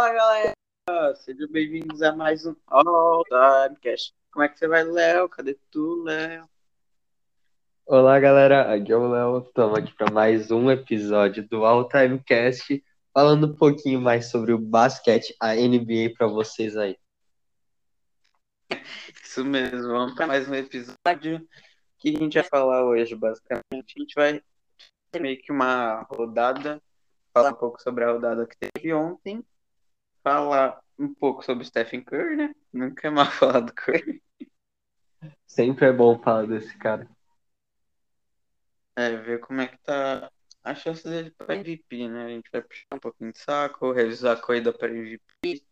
Fala galera, sejam bem-vindos a mais um All Time Cast. Como é que você vai, Léo? Cadê tu, Léo? Olá, galera. Aqui é o Léo. Estamos aqui para mais um episódio do All Time Cast, falando um pouquinho mais sobre o basquete, a NBA para vocês aí. Isso mesmo, vamos para mais um episódio que a gente vai falar hoje, basicamente. A gente vai ter meio que uma rodada, falar um pouco sobre a rodada que teve ontem, falar um pouco sobre o Stephen Curry, né? Nunca é mal falar do Curry. Sempre é bom falar desse cara. É, ver como é que tá a chance dele para MVP, né? A gente vai puxar um pouquinho de saco, revisar a corrida para MVP,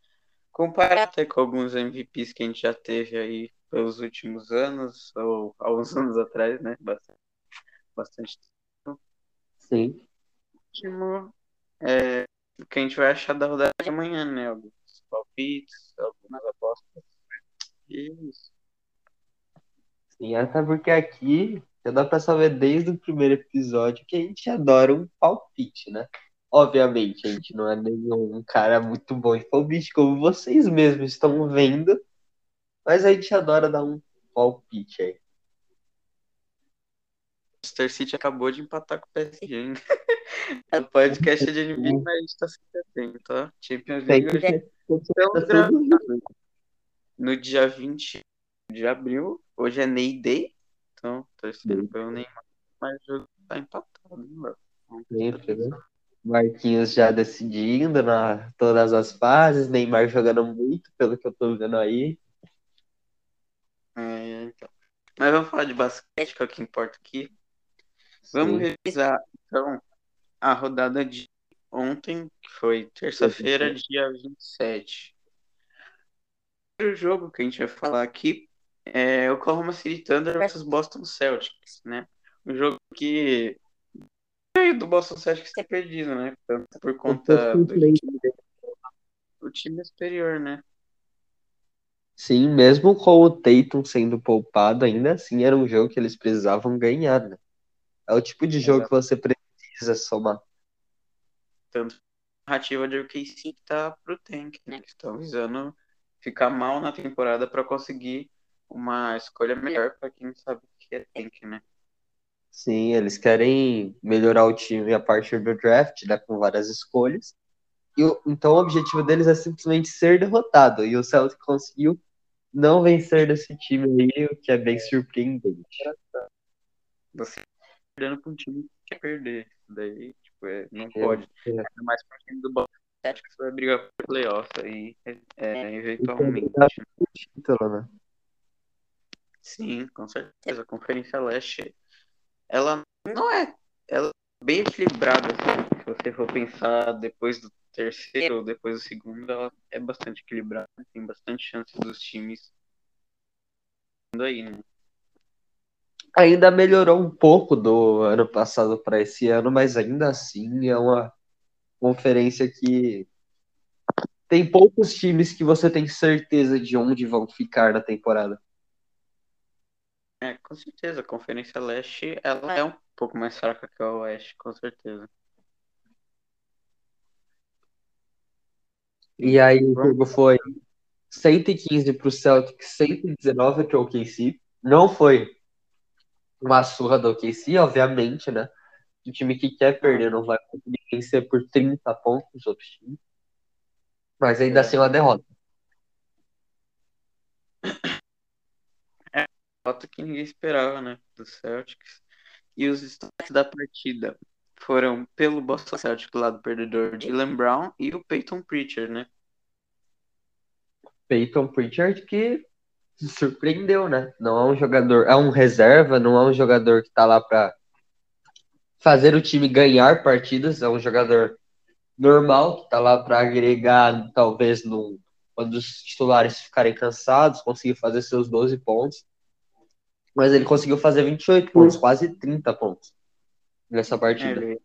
comparar até com alguns MVPs que a gente já teve aí pelos últimos anos, ou alguns anos atrás, né? Bastante, bastante tempo. Sim. Último, é, o que a gente vai achar da rodada de amanhã, né? Alguns palpites, algumas apostas. Isso. Sim, até porque aqui já dá para saber desde o primeiro episódio que a gente adora um palpite, né? Obviamente, a gente não é nenhum cara muito bom em palpite, como vocês mesmos estão vendo, mas a gente adora dar um palpite aí. O Manchester City acabou de empatar com o PSG, hein? O podcast é de NBA, mas a gente tá sempre atento, tá? Champions League hoje estamos gravando no dia 20 de abril. Hoje é Ney Day, então torcendo pelo Neymar, mas o jogo tá empatado, né, mano? Marquinhos já decidindo na todas as fases, Neymar jogando muito, pelo que eu tô vendo aí. É, então. Mas vamos falar de basquete, que é o que importa aqui. Vamos Sim. revisar, então, a rodada de ontem, que foi terça-feira, dia 27. O primeiro jogo que a gente vai falar aqui é o Oklahoma City Thunder versus Boston Celtics, né? Um jogo que veio do Boston Celtics ter perdido, né? Tanto por conta do do time superior, né? Sim, mesmo com o Tatum sendo poupado, ainda assim era um jogo que eles precisavam ganhar, né? É o tipo de jogo que você precisa somar. Tanto a narrativa de OKC que tá pro tank, né? Que estão visando ficar mal na temporada para conseguir uma escolha melhor para quem sabe o que é tank, né? Sim, eles querem melhorar o time a partir do draft, né, com várias escolhas. E, então o objetivo deles é simplesmente ser derrotado. E o Celtic conseguiu não vencer desse time aí, o que é bem surpreendente. Você perdendo pra um time que quer perder. Daí, tipo, é, não É, pode. é. Mais pra time do Celtics vai brigar por playoff aí, é, eventualmente. Título, né? Sim, com certeza. A Conferência Leste, ela não é, ela é bem equilibrada, assim. Se você for pensar depois do terceiro ou depois do segundo, ela é bastante equilibrada. Tem bastante chance dos times aí, né? Ainda melhorou um pouco do ano passado para esse ano, mas ainda assim é uma conferência que tem poucos times que você tem certeza de onde vão ficar na temporada. É, com certeza. A Conferência Leste, ela é um pouco mais fraca que a Oeste, com certeza. E aí o jogo foi 115 para o Celtics, 119 para o OKC. Não foi uma surra do OKC, obviamente, né? O time que quer perder não vai conseguir vencer por 30 pontos os outros times. Mas ainda assim é uma derrota. Nota que ninguém esperava, né? Do Celtics. E os destaques da partida foram pelo Boston Celtics, do lado perdedor, Jalen Brown e o Peyton Pritchard, né? Peyton Pritchard que surpreendeu, né? Não é um jogador, é um reserva, não é um jogador que tá lá para fazer o time ganhar partidas, é um jogador normal que tá lá para agregar, talvez no quando os titulares ficarem cansados, conseguir fazer seus 12 pontos. Mas ele conseguiu fazer 28 pontos, quase 30 pontos nessa É, partida. ele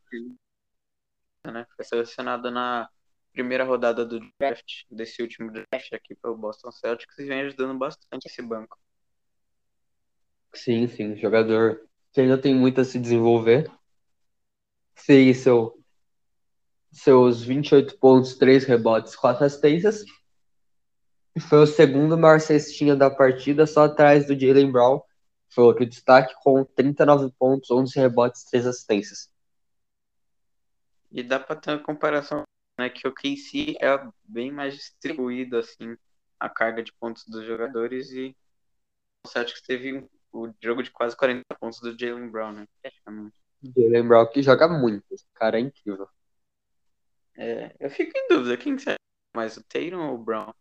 né? Foi selecionado na primeira rodada do draft, desse último draft aqui pelo Boston Celtics e vem ajudando bastante esse banco. Sim, sim, jogador que ainda tem muito a se desenvolver. Fez seu seus 28 pontos, 3 rebotes, 4 assistências. E foi o segundo maior cestinha da partida, só atrás do Jalen Brown. Foi outro destaque com 39 pontos, 11 rebotes, 3 assistências. E dá para ter uma comparação, né, que o KC é bem mais distribuído assim a carga de pontos dos jogadores e o Celtics teve o jogo de quase 40 pontos do Jalen Brown, né? Jalen Brown que joga muito, esse cara é incrível. É, eu fico em dúvida, quem que você mais, o Tatum ou o Brown?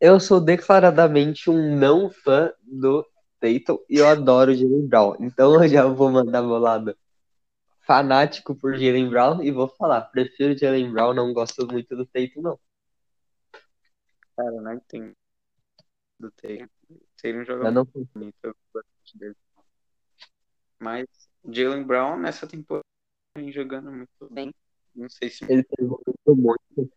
Eu sou declaradamente um não fã do Tatum e eu adoro o Jalen Brown. Então eu já vou mandar lado fanático por Jalen Brown e vou falar, prefiro Jalen Brown, não gosto muito do Tatum, não. Cara, não entendo do Tatum. Tatum joga não muito, dele. Mas Jalen Brown nessa temporada vem jogando muito bem. Não sei se. ele evoluiu muito.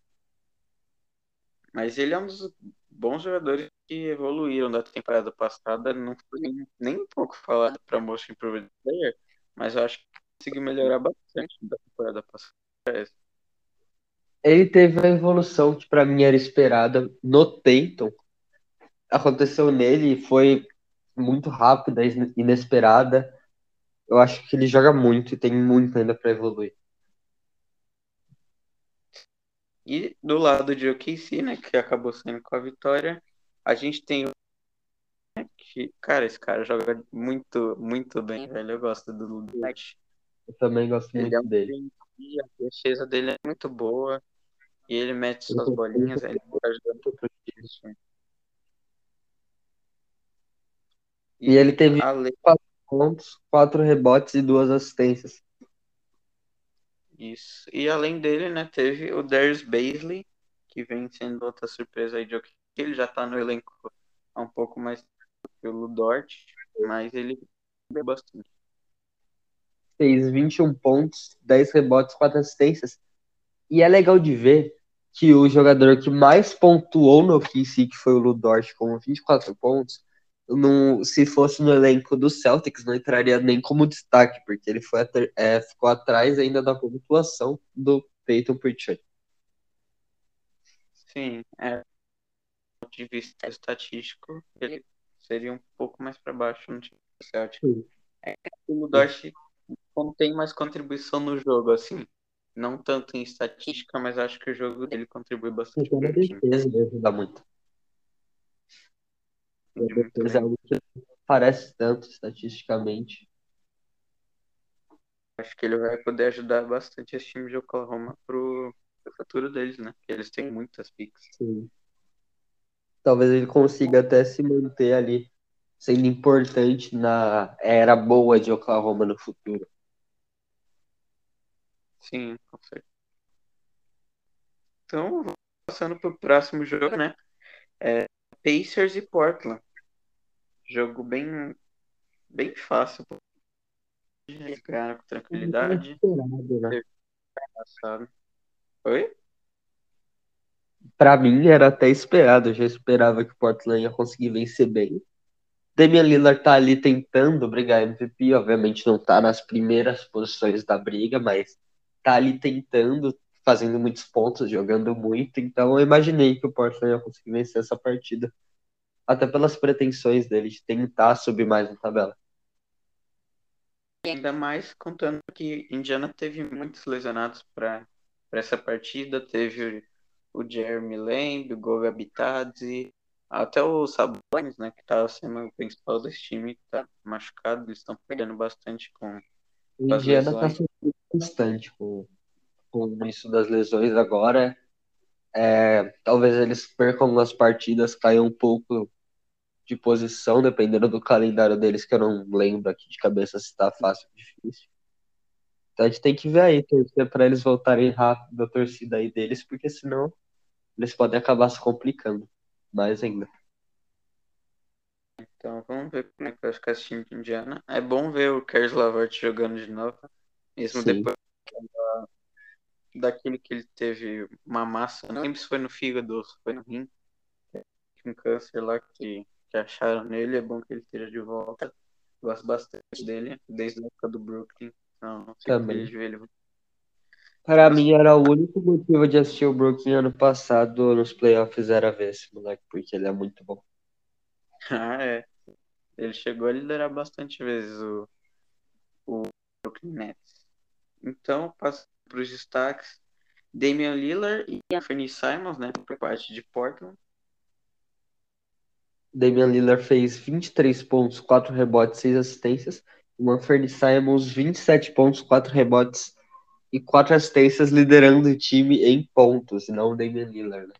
Mas ele é um dos bons jogadores que evoluíram da temporada passada. Não foi nem, nem um pouco falado para Most Improved Player, mas eu acho que conseguiu melhorar bastante da temporada passada. Ele teve a evolução que pra mim era esperada no Tatum. Aconteceu nele e foi muito rápida, ine- inesperada. Eu acho que ele joga muito e tem muito ainda pra evoluir. E do lado de OKC, né, que acabou saindo com a vitória, a gente tem o que, cara, esse cara joga muito, muito bem, velho. Eu gosto do Ludwig. Eu também gosto Ele muito é um dele. e a defesa dele é muito boa. E ele mete suas bolinhas, ele tá ajudando pro time. E ele teve além pontos, quatro rebotes e duas assistências. disso, e além dele, né, teve o Darius Baisley, que vem sendo outra surpresa aí de OKC. Ele já tá no elenco há um pouco mais que o Ludort, mas ele bastante. Fez 21 pontos, 10 rebotes, 4 assistências. E é legal de ver que o jogador que mais pontuou no OKC, que foi o Ludort, com 24 pontos, não, se fosse no elenco do Celtics, não entraria nem como destaque, porque ele foi, é, ficou atrás ainda da pontuação do Peyton Pritchard. Sim, é. Do ponto de vista estatístico, ele seria um pouco mais para baixo no time do Celtic. Sim. É o Ludort tem mais contribuição no jogo, assim. Não tanto em estatística, mas acho que o jogo dele contribui bastante Então, para o time. ajuda muito. A Muito defesa é algo que parece tanto estatisticamente. Acho que ele vai poder ajudar bastante esse time de Oklahoma pro, pro futuro deles, né? Porque eles têm muitas picks. Sim. Talvez ele consiga até se manter ali, sendo importante na era boa de Oklahoma no futuro. Sim, certeza. Então, passando pro próximo jogo, né? É Pacers e Portland. Jogo bem, bem fácil. Ganharam com tranquilidade. Né? Oi? Mim era até esperado, eu já esperava que o Portland ia conseguir vencer bem. Damian Lillard tá ali tentando brigar MVP, obviamente não tá nas primeiras posições da briga, mas tá ali tentando, fazendo muitos pontos, jogando muito, então eu imaginei que o Portland ia conseguir vencer essa partida. Até pelas pretensões dele de tentar subir mais na tabela. Ainda mais contando que Indiana teve muitos lesionados para essa partida. Teve o, Jeremy Lamb, o Goga Bitadze, até o Sabonis, né, que tá sendo o principal desse time, tá machucado. Eles estão perdendo bastante com O Indiana tá bastante com, com isso das lesões agora. É, talvez eles percam algumas partidas, caiam um pouco de posição, dependendo do calendário deles, que eu não lembro aqui de cabeça se tá fácil ou difícil. Então a gente tem que ver aí, torcer para eles voltarem rápido a torcida aí deles, porque senão eles podem acabar se complicando mais ainda. Então vamos ver como é que vai ficar esse time de Indiana. É bom ver o Caris Lavert jogando de novo, mesmo Sim. depois da- daquele que ele teve uma massa, não lembro se foi no fígado ou se foi no rim, um câncer lá que, que acharam nele. É bom que ele esteja de volta. Gosto bastante dele, desde a época do Brooklyn. Então, Também. feliz. Para mim era o único motivo de assistir o Brooklyn ano passado nos playoffs era ver esse moleque, porque ele é muito bom. Ah, é. Ele chegou a liderar bastante vezes o, o Brooklyn Nets. Então, passando para os destaques, Damian Lillard e Anthony Simons, né, por parte de Portland. Damian Lillard fez 23 pontos, 4 rebotes, 6 assistências. O Anthony Simons, 27 pontos, 4 rebotes e 4 assistências, liderando o time em pontos, e não o Damian Lillard. Né?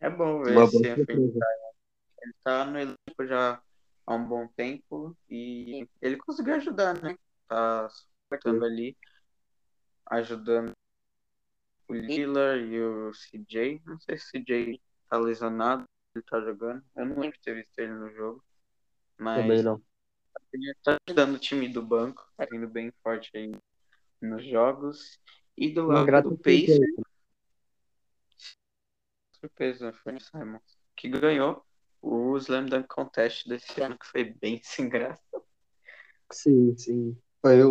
É bom ver Uma esse. Ele tá no elenco já há um bom tempo e ele conseguiu ajudar, né? Tá suportando ali, ajudando o Lillard e o CJ. Não sei se o CJ tá lesionado, ele tá jogando. Eu não lembro de ter visto ele no jogo. Mas Também não. Ele tá ajudando o time do banco, tá indo bem forte aí nos jogos. E do lado do Pacers. Surpresa, foi o Simon. Que ganhou o Slam Dunk Contest desse ano, que foi bem sem graça. Sim, sim. Foi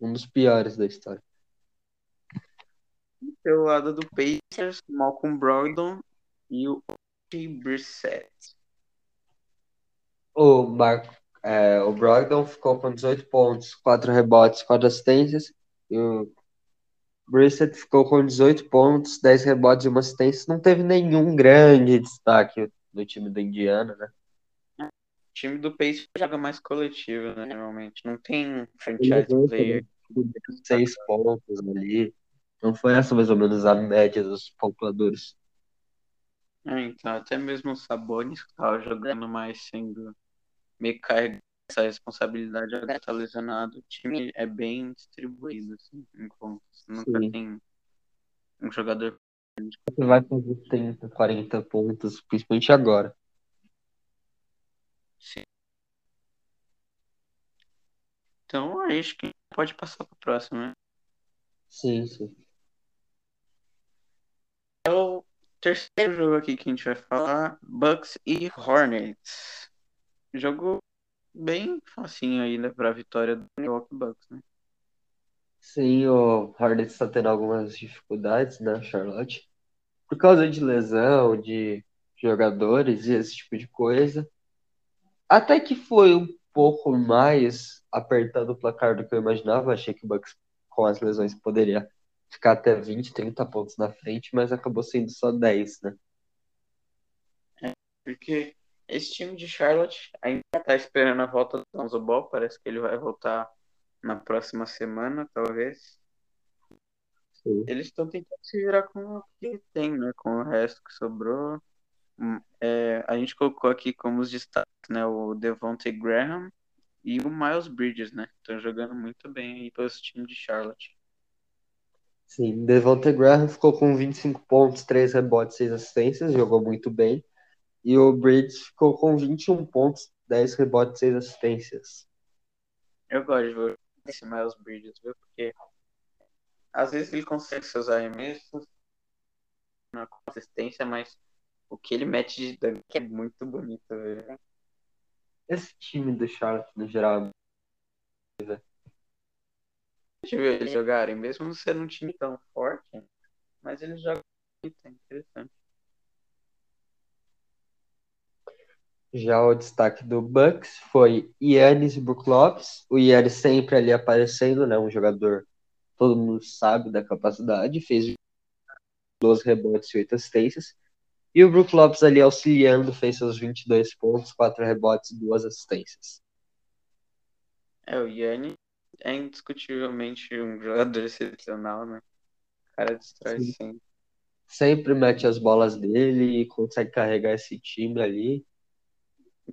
um dos piores da história. Pelo lado do Pacers, Malcolm Brogdon e o. Brissett. O, Marco, é, o Brogdon ficou com 18 pontos, 4 rebotes, 4 assistências. E o Brissett ficou com 18 pontos, 10 rebotes e uma assistência. Não teve nenhum grande destaque do time do Indiana, né? O time do Pace joga mais coletivo, né? Normalmente. Não tem franchise player. Seis pontos ali. Não foi essa mais ou menos a média dos pontuadores. É, então, até mesmo o Sabonis que tava jogando mais sendo meio carregado essa responsabilidade agora tá lesionado. O time é bem distribuído, assim, em pontos. Nunca Sim. tem um jogador você vai fazer 30, 40 pontos, principalmente agora. Sim. Então, acho que pode passar para o próximo, né? Sim, sim. É o terceiro jogo aqui que a gente vai falar: Bucks e Hornets. Jogo bem facinho aí, né, pra vitória do Milwaukee Bucks, né? Sim, o Hornets está tendo algumas dificuldades, né, Charlotte? Por causa de lesão, de jogadores e esse tipo de coisa. Até que foi um pouco mais apertado o placar do que eu imaginava. Achei que o Bucks, com as lesões, poderia ficar até 20, 30 pontos na frente, mas acabou sendo só 10, né? É, porque esse time de Charlotte ainda está esperando a volta do Lonzo Ball. Parece que ele vai voltar na próxima semana, talvez. Sim. Eles estão tentando se virar com o que tem, né? Com o resto que sobrou. É, a gente colocou aqui como os destaques, né? O Devontae Graham e o Miles Bridges, né? Estão jogando muito bem aí pelo time de Charlotte. Sim, Devontae Graham ficou com 25 pontos, 3 rebotes, 6 assistências, jogou muito bem. E o Bridges ficou com 21 pontos, 10 rebotes, 6 assistências. Eu gosto de ver esse Miles Bridges, viu? Porque às vezes ele consegue seus arremessos na consistência, mas o que ele mete de dunk é muito bonito, velho. Esse time do Charlotte, no geral, Deixa eu ver eles jogarem, mesmo sendo um time tão forte, mas eles jogam muito, é interessante. Já o destaque do Bucks foi Yannis e Brook Lopes. O Yannis sempre ali aparecendo, né? Um jogador, todo mundo sabe da capacidade, fez 12 rebotes e 8 assistências. E o Brook Lopes ali auxiliando, fez seus 22 pontos, 4 rebotes e 2 assistências. É, o Yannis é indiscutivelmente um jogador excepcional, né? O cara destrói Sim. sempre. Sempre mete as bolas dele e consegue carregar esse time ali.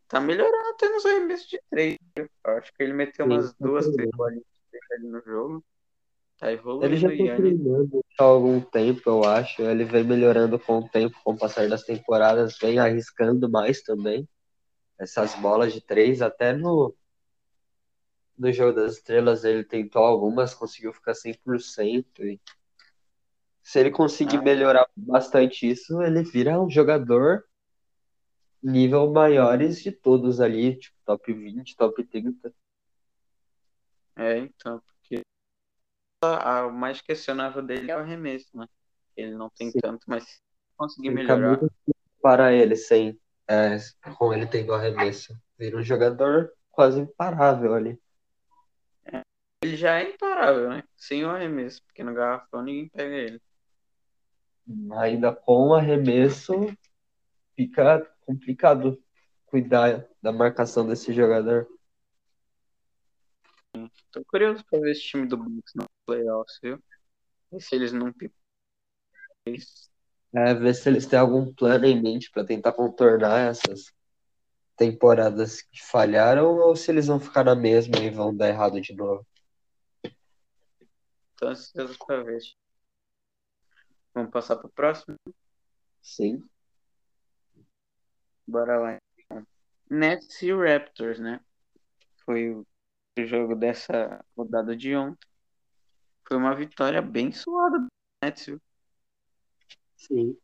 Tá melhorando até nos arremessos de três. Eu acho que ele meteu Sim, umas tá duas, três bolinhas ali no jogo. Tá evoluindo. Ele já tá treinando há algum tempo, eu acho. Ele vem melhorando com o tempo, com o passar das temporadas, vem arriscando mais também. Essas bolas de três, até no, no jogo das estrelas ele tentou algumas, conseguiu ficar 100%. E se ele conseguir ah. melhorar bastante isso, ele vira um jogador nível maiores de todos ali, tipo, top 20, top 30. É, então, o mais questionável dele é o arremesso, né? Ele não tem Sim. tanto, mas se conseguir melhorar. muito para ele sem é, com ele tendo arremesso. Vira um jogador quase imparável ali. Ele já é imparável, né? Sem o arremesso, porque no garrafão ninguém pega ele. Ainda com arremesso, fica complicado cuidar da marcação desse jogador. Tô curioso pra ver esse time do Bucks no playoffs, viu? E se eles não. É, ver se eles têm algum plano em mente para tentar contornar essas temporadas que falharam ou se eles vão ficar na mesma e vão dar errado de novo. Tô ansioso pra ver. Vamos passar pro próximo? Sim. Bora lá. Então. Nets e Raptors, né? Foi o jogo dessa rodada de ontem. Foi uma vitória bem suada do Nets, viu? Sim.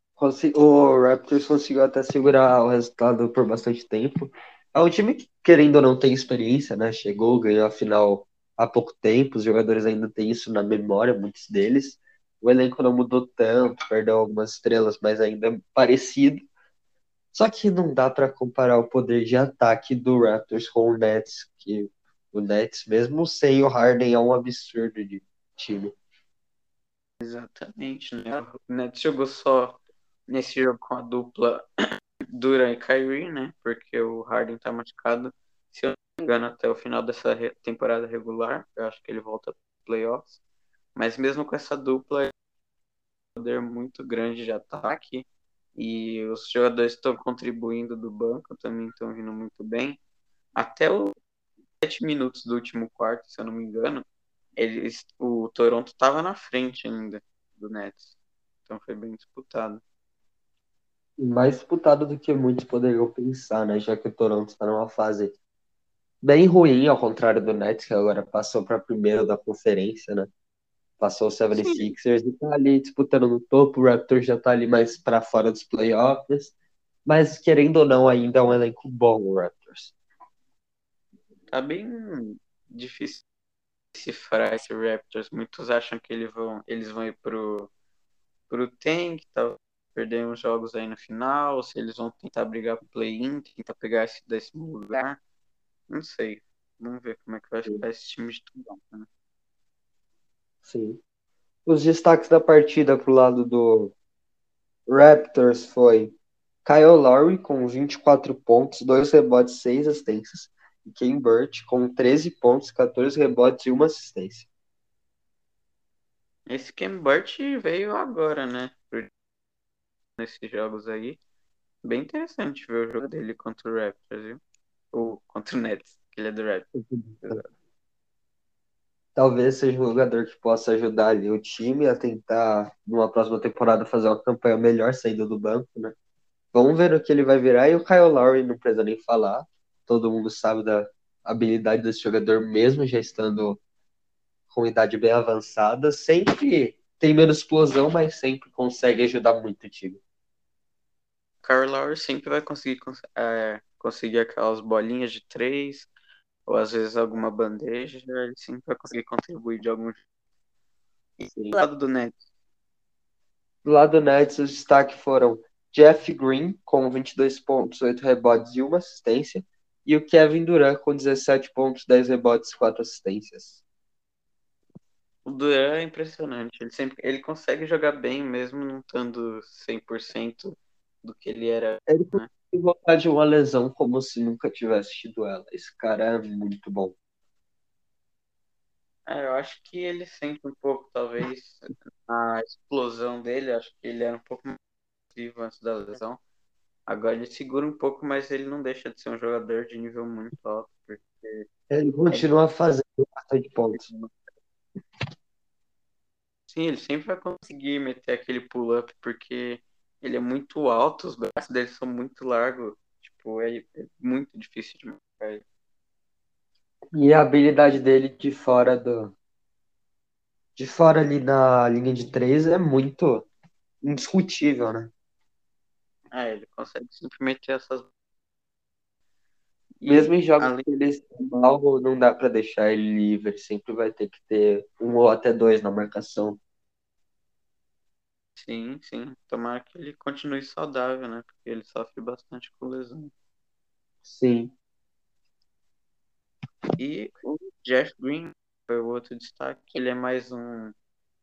O Raptors conseguiu até segurar o resultado por bastante tempo. É um time que, querendo ou não, tem experiência, né? Chegou, ganhou a final há pouco tempo, os jogadores ainda têm isso na memória, muitos deles. O elenco não mudou tanto, perdeu algumas estrelas, mas ainda é parecido. Só que não dá para comparar o poder de ataque do Raptors com o Nets, que o Nets, mesmo sem o Harden, é um absurdo de time. Exatamente, né? O Nets jogou só nesse jogo com a dupla Duran e Kyrie, né? Porque o Harden tá machucado, se eu não me engano, até o final dessa temporada regular. Eu acho que ele volta para playoffs. Mas mesmo com essa dupla, poder muito grande de ataque. E os jogadores estão contribuindo do banco, também estão vindo muito bem. Até os 7 minutos do último quarto, se eu não me engano, eles, o Toronto estava na frente ainda do Nets. Então foi bem disputado. Mais disputado do que muitos poderiam pensar, né? Já que o Toronto está numa fase bem ruim, ao contrário do Nets, que agora passou para primeiro da conferência, né? Passou o 76ers Sim. e tá ali disputando no topo. O Raptors já tá ali mais para fora dos playoffs. Mas, querendo ou não, ainda é um elenco bom o Raptors. Tá bem difícil decifrar esse Raptors. Muitos acham que eles vão, eles vão ir pro, pro tank, tá, perder uns jogos aí no final, se eles vão tentar brigar pro play-in, tentar pegar esse décimo lugar. Não sei. Vamos ver como é que vai ficar esse time de Toronto, né? Sim. Os destaques da partida pro lado do Raptors foi Kyle Lowry com 24 pontos, 2 rebotes, 6 assistências. E Ken Burt com 13 pontos, 14 rebotes e 1 assistência. Esse Ken Burt veio agora, né? Nesses jogos aí. Bem interessante ver o jogo dele contra o Raptors, viu? Ou contra o Nets, que ele é do Raptors talvez seja um jogador que possa ajudar ali o time a tentar, numa próxima temporada, fazer uma campanha melhor saindo do banco, né? Vamos ver o que ele vai virar. E o Kyle Lowry não precisa nem falar. Todo mundo sabe da habilidade desse jogador, mesmo já estando com idade bem avançada. Sempre tem menos explosão, mas sempre consegue ajudar muito o time. Kyle Lowry sempre vai conseguir, é, conseguir aquelas bolinhas de três, ou às vezes alguma bandeja, ele sempre vai conseguir contribuir de algum jeito. Do lado do Nets? Do lado do Nets, os destaques foram Jeff Green, com 22 pontos, 8 rebotes e 1 assistência, e o Kevin Durant, com 17 pontos, 10 rebotes e 4 assistências. O Durant é impressionante. Ele sempre ele consegue jogar bem, mesmo não estando 100% do que ele era. Ele né? voltar de uma lesão como se nunca tivesse tido ela. Esse cara é muito bom. É, eu acho que ele sente um pouco, talvez, a explosão dele. Acho que ele era um pouco mais vivo antes da lesão. Agora ele segura um pouco, mas ele não deixa de ser um jogador de nível muito alto. Porque ele continua fazendo bastante pontos. Sim, ele sempre vai conseguir meter aquele pull-up, porque ele é muito alto, os braços dele são muito largos. Tipo, é, é muito difícil de marcar ele. E a habilidade dele de fora do. De fora ali na linha de três é muito indiscutível, né? É, ele consegue sempre meter essas. Mesmo em jogos além... que eles mal, não dá para deixar ele livre. Sempre vai ter que ter um ou até dois na marcação. Sim, sim. Tomara que ele continue saudável, né? Porque ele sofre bastante com lesão. Sim. E o Jeff Green foi o outro destaque. Ele é mais um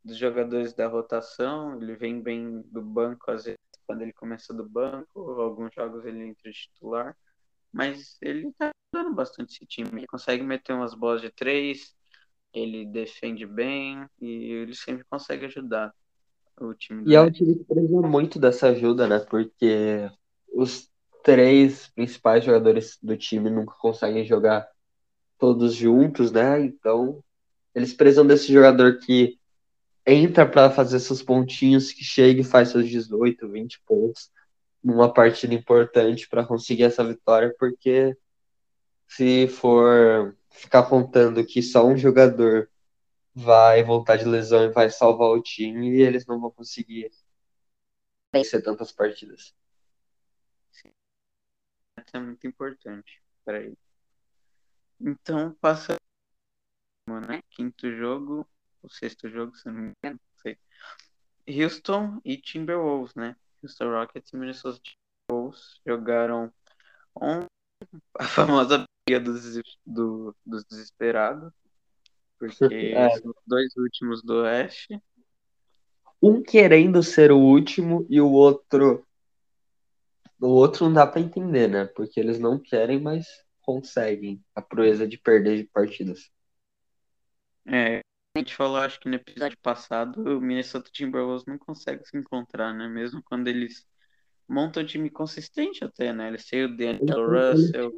dos jogadores da rotação. Ele vem bem do banco, às vezes, quando ele começa do banco. Alguns jogos ele entra titular. Mas ele tá dando bastante esse time. Ele consegue meter umas bolas de três, ele defende bem e ele sempre consegue ajudar o time. E é um time que precisa muito dessa ajuda, né? Porque os três principais jogadores do time nunca conseguem jogar todos juntos, né? Então, eles precisam desse jogador que entra para fazer seus pontinhos, que chega e faz seus 18, 20 pontos numa partida importante para conseguir essa vitória, porque se for ficar contando que só um jogador vai voltar de lesão e vai salvar o time, eles não vão conseguir vencer tantas partidas. Isso é muito importante. Então, passa né? quinto jogo, o sexto jogo, se não me engano, não sei. Houston e Timberwolves, né? Houston Rockets e Minnesota Timberwolves jogaram a famosa briga dos, do, dos desesperados, porque é. são os dois últimos do Oeste. Um querendo ser o último e o outro. O outro não dá para entender, né? Porque eles não querem, mas conseguem a proeza de perder de partidas. É, a gente falou, acho que no episódio passado, o Minnesota Timberwolves não consegue se encontrar, né? Mesmo quando eles montam um time consistente até, né? Eles têm o D'Angelo Russell,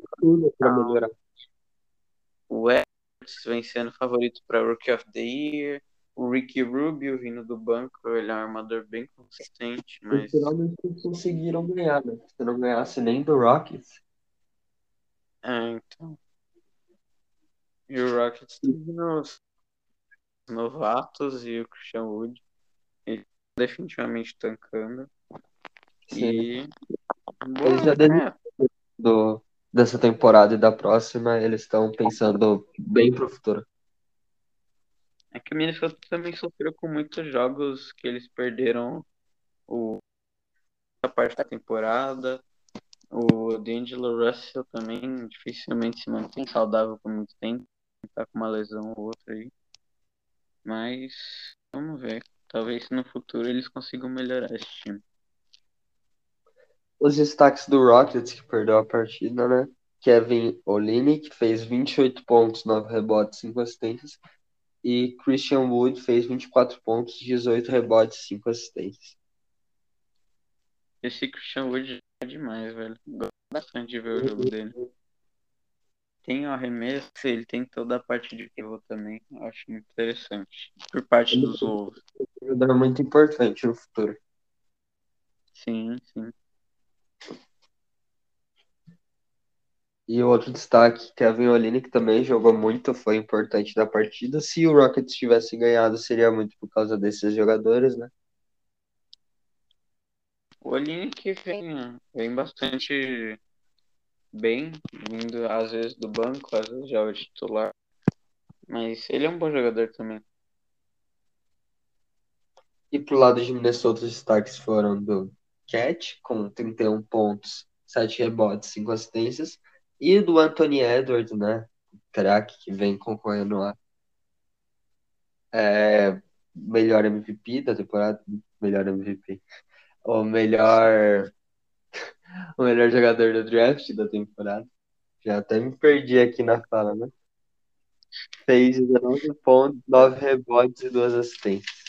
o Edwards vem sendo favorito para Rookie of the Year, o Ricky Rubio vindo do banco, ele é um armador bem consistente, mas... Finalmente conseguiram ganhar, né? Se não ganhasse nem do Rockets. É, então... E o Rockets teve nos novatos e o Christian Wood. Ele definitivamente tancando. Sim. E. Eles já né? do, dessa temporada e da próxima, eles estão pensando bem pro futuro. É que o Minnesota também sofreu com muitos jogos que eles perderam o, a parte da temporada. O D'Angelo Russell também dificilmente se mantém saudável por muito tempo. Tá com uma lesão ou outra aí. Mas vamos ver. Talvez no futuro eles consigam melhorar esse time. Os destaques do Rockets que perdeu a partida, né? Kevin Olynyk fez 28 pontos, 9 rebotes, 5 assistências. E Christian Wood fez 24 pontos, 18 rebotes, 5 assistências. Esse Christian Wood é demais, velho. Gosto bastante de ver o jogo dele tem o arremesso, ele tem toda a parte de pivô também. Eu acho muito interessante. Por parte ele dos Wolves. É muito importante no futuro. Sim, sim. E outro destaque, Kevin que também jogou muito, foi importante da partida. Se o Rockets tivesse ganhado, seria muito por causa desses jogadores, né? O que vem, vem bastante bem, vindo às vezes do banco, às vezes já é o titular. Mas ele é um bom jogador também. E pro lado de Minnesota, os destaques foram do Cat, com 31 pontos, 7 rebotes, 5 assistências, e do Anthony Edwards, né? Crack que vem concorrendo lá. É, melhor MVP da temporada, melhor MVP. O melhor o melhor jogador do draft da temporada. Já até me perdi aqui na fala, né? Fez 19 pontos, 9 rebotes e 2 assistências.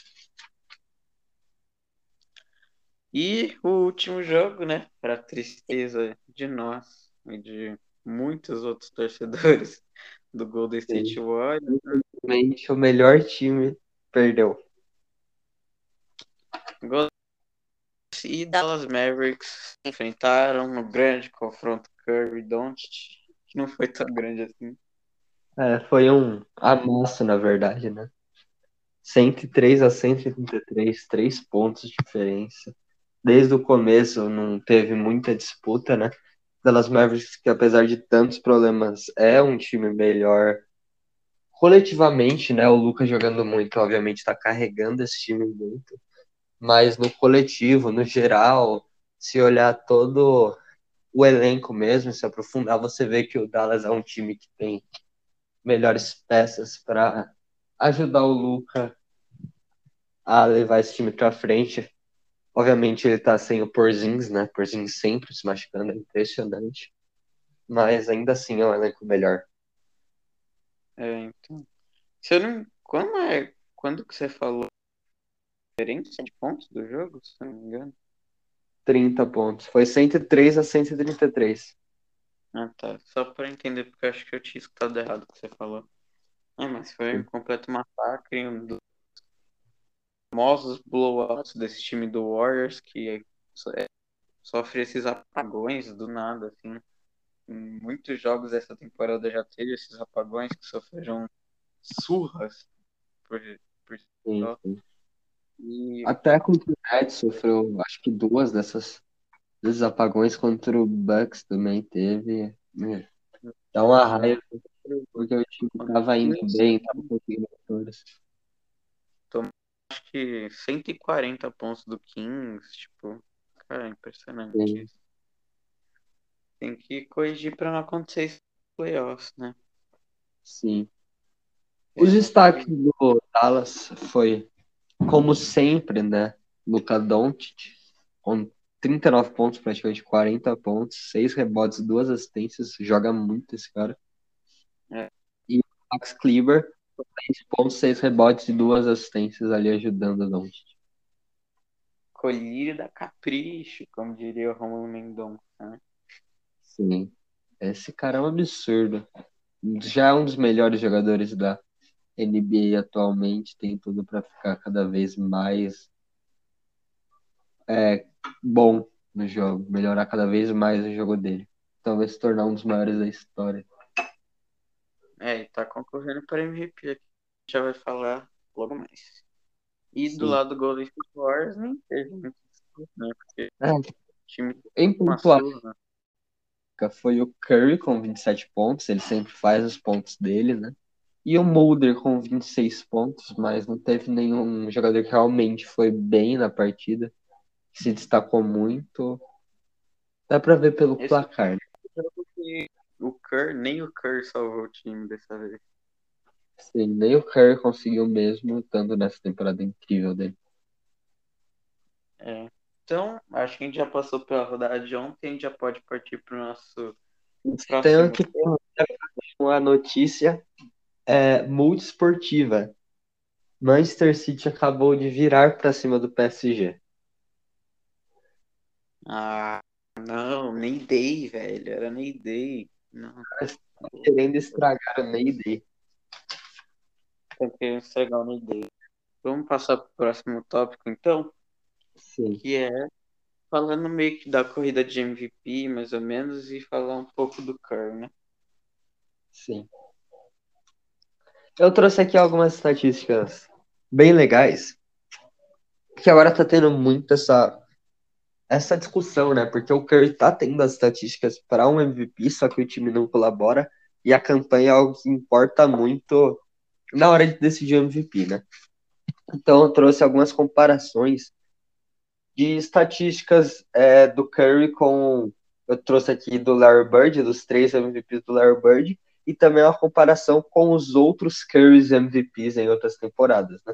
E o último jogo, né? Para tristeza de nós e de muitos outros torcedores do Golden State Warriors. Infelizmente, o melhor time perdeu. Golden e Dallas Mavericks enfrentaram no grande confronto Curry Doncic, que não foi tão grande assim. É, foi um amasso, na verdade, né? 103 a 133, três pontos de diferença. Desde o começo não teve muita disputa, né? Dallas Mavericks, que apesar de tantos problemas, é um time melhor coletivamente, né? O Lucas jogando muito, obviamente, está carregando esse time muito, mas no coletivo, no geral, se olhar todo o elenco mesmo, se aprofundar, você vê que o Dallas é um time que tem melhores peças para ajudar o Luca a levar esse time para frente. Obviamente ele tá sem o Porzins, né? Porzins sempre se machucando, é impressionante. Mas ainda assim é um elenco melhor. É, então. Não. Quando é. Quando que você falou diferença de pontos do jogo, se não me engano? 30 pontos. Foi 103 a 133. Ah, tá. Só pra entender, porque eu acho que eu tinha escutado errado o que você falou. É, mas foi um completo massacre, um dos famosos blowouts desse time do Warriors, que é, sofre esses apagões do nada, assim. Em muitos jogos essa temporada já teve esses apagões que sofreram surras por, por sim, sim. E... Até contra o Nets sofreu, acho que duas dessas desses apagões contra o Bucks também teve. Né? Dá uma raiva, porque o time tava indo bem, tava conseguindo vitórias. Acho que 140 pontos do Kings, tipo, cara, impressionante Sim. isso. Tem que corrigir para não acontecer isso playoffs, né? Sim. Os destaques do Dallas foi, como sempre, né? Luca Doncic, com 39 pontos, praticamente 40 pontos, 6 rebotes, 2 assistências, joga muito esse cara. É. E Max Kleber, 6 pontos, 6 rebotes e 2 assistências ali ajudando a Doncic. Colírio da capricho, como diria o Romulo Mendonça. Né? Sim, esse cara é um absurdo. Já é um dos melhores jogadores da NBA atualmente, tem tudo para ficar cada vez mais é, bom no jogo, melhorar cada vez mais o jogo dele. Talvez se tornar um dos maiores da história. É, e tá concorrendo para MVP aqui. Já vai falar logo mais. E Sim. do lado do Golden State Warriors nem teve muito né? Porque é. o time em pontual né? foi o Curry com 27 pontos, ele sempre faz os pontos dele, né? E o Mulder com 26 pontos, mas não teve nenhum jogador que realmente foi bem na partida se destacou muito. Dá pra ver pelo Esse placar. Né? O Kerr, nem o Kerr salvou o time dessa vez. Sim, nem o Kerr conseguiu mesmo, estando nessa temporada incrível dele. É. Então, acho que a gente já passou pela rodada de ontem, a gente já pode partir para o nosso. Tenho que ter uma notícia é, multiesportiva. Manchester City acabou de virar para cima do PSG. Ah, não, nem dei, velho. Era nem dei. Não. Querendo estragar o Mayday. Tá querendo estragar o Mayday. Vamos passar para o próximo tópico, então? Sim. Que é falando meio que da corrida de MVP, mais ou menos, e falar um pouco do Curry, né? Sim. Eu trouxe aqui algumas estatísticas bem legais, que agora tá tendo muito essa essa discussão, né? Porque o Curry tá tendo as estatísticas para um MVP, só que o time não colabora e a campanha é algo que importa muito na hora de decidir o MVP, né? Então eu trouxe algumas comparações de estatísticas é, do Curry com eu trouxe aqui do Larry Bird, dos três MVPs do Larry Bird, e também uma comparação com os outros Currys MVPs em outras temporadas, né?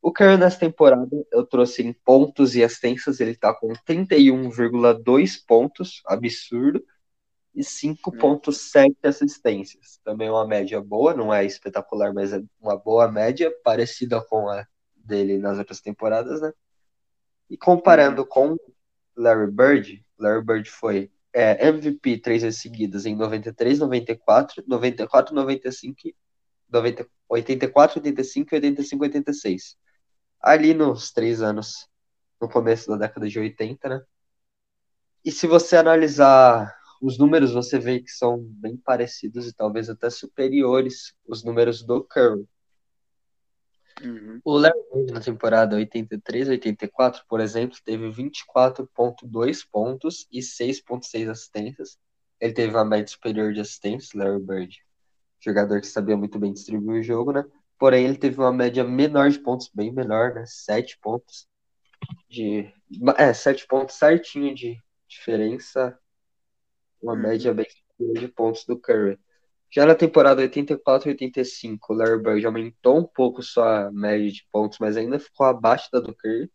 O Curry nessa temporada eu trouxe em pontos e assistências, ele tá com 31,2 pontos, absurdo, e 5,7 assistências. Também uma média boa, não é espetacular, mas é uma boa média, parecida com a dele nas outras temporadas, né? E comparando com Larry Bird, Larry Bird foi é, MVP três vezes seguidas em 93, 94, 94, 95, 90, 84, 85 e 85, 86 ali nos três anos, no começo da década de 80, né? E se você analisar os números, você vê que são bem parecidos e talvez até superiores os números do Curry. Uhum. O Larry Bird na temporada 83-84, por exemplo, teve 24.2 pontos e 6.6 assistências. Ele teve uma média superior de assistências, Larry Bird. Jogador que sabia muito bem distribuir o jogo, né? Porém, ele teve uma média menor de pontos, bem menor, né? 7 pontos de. É, 7 pontos certinho de diferença. Uma Uhum. média bem superior de pontos do Curry. Já na temporada 84-85, o Larry Bird aumentou um pouco sua média de pontos, mas ainda ficou abaixo da do Curry.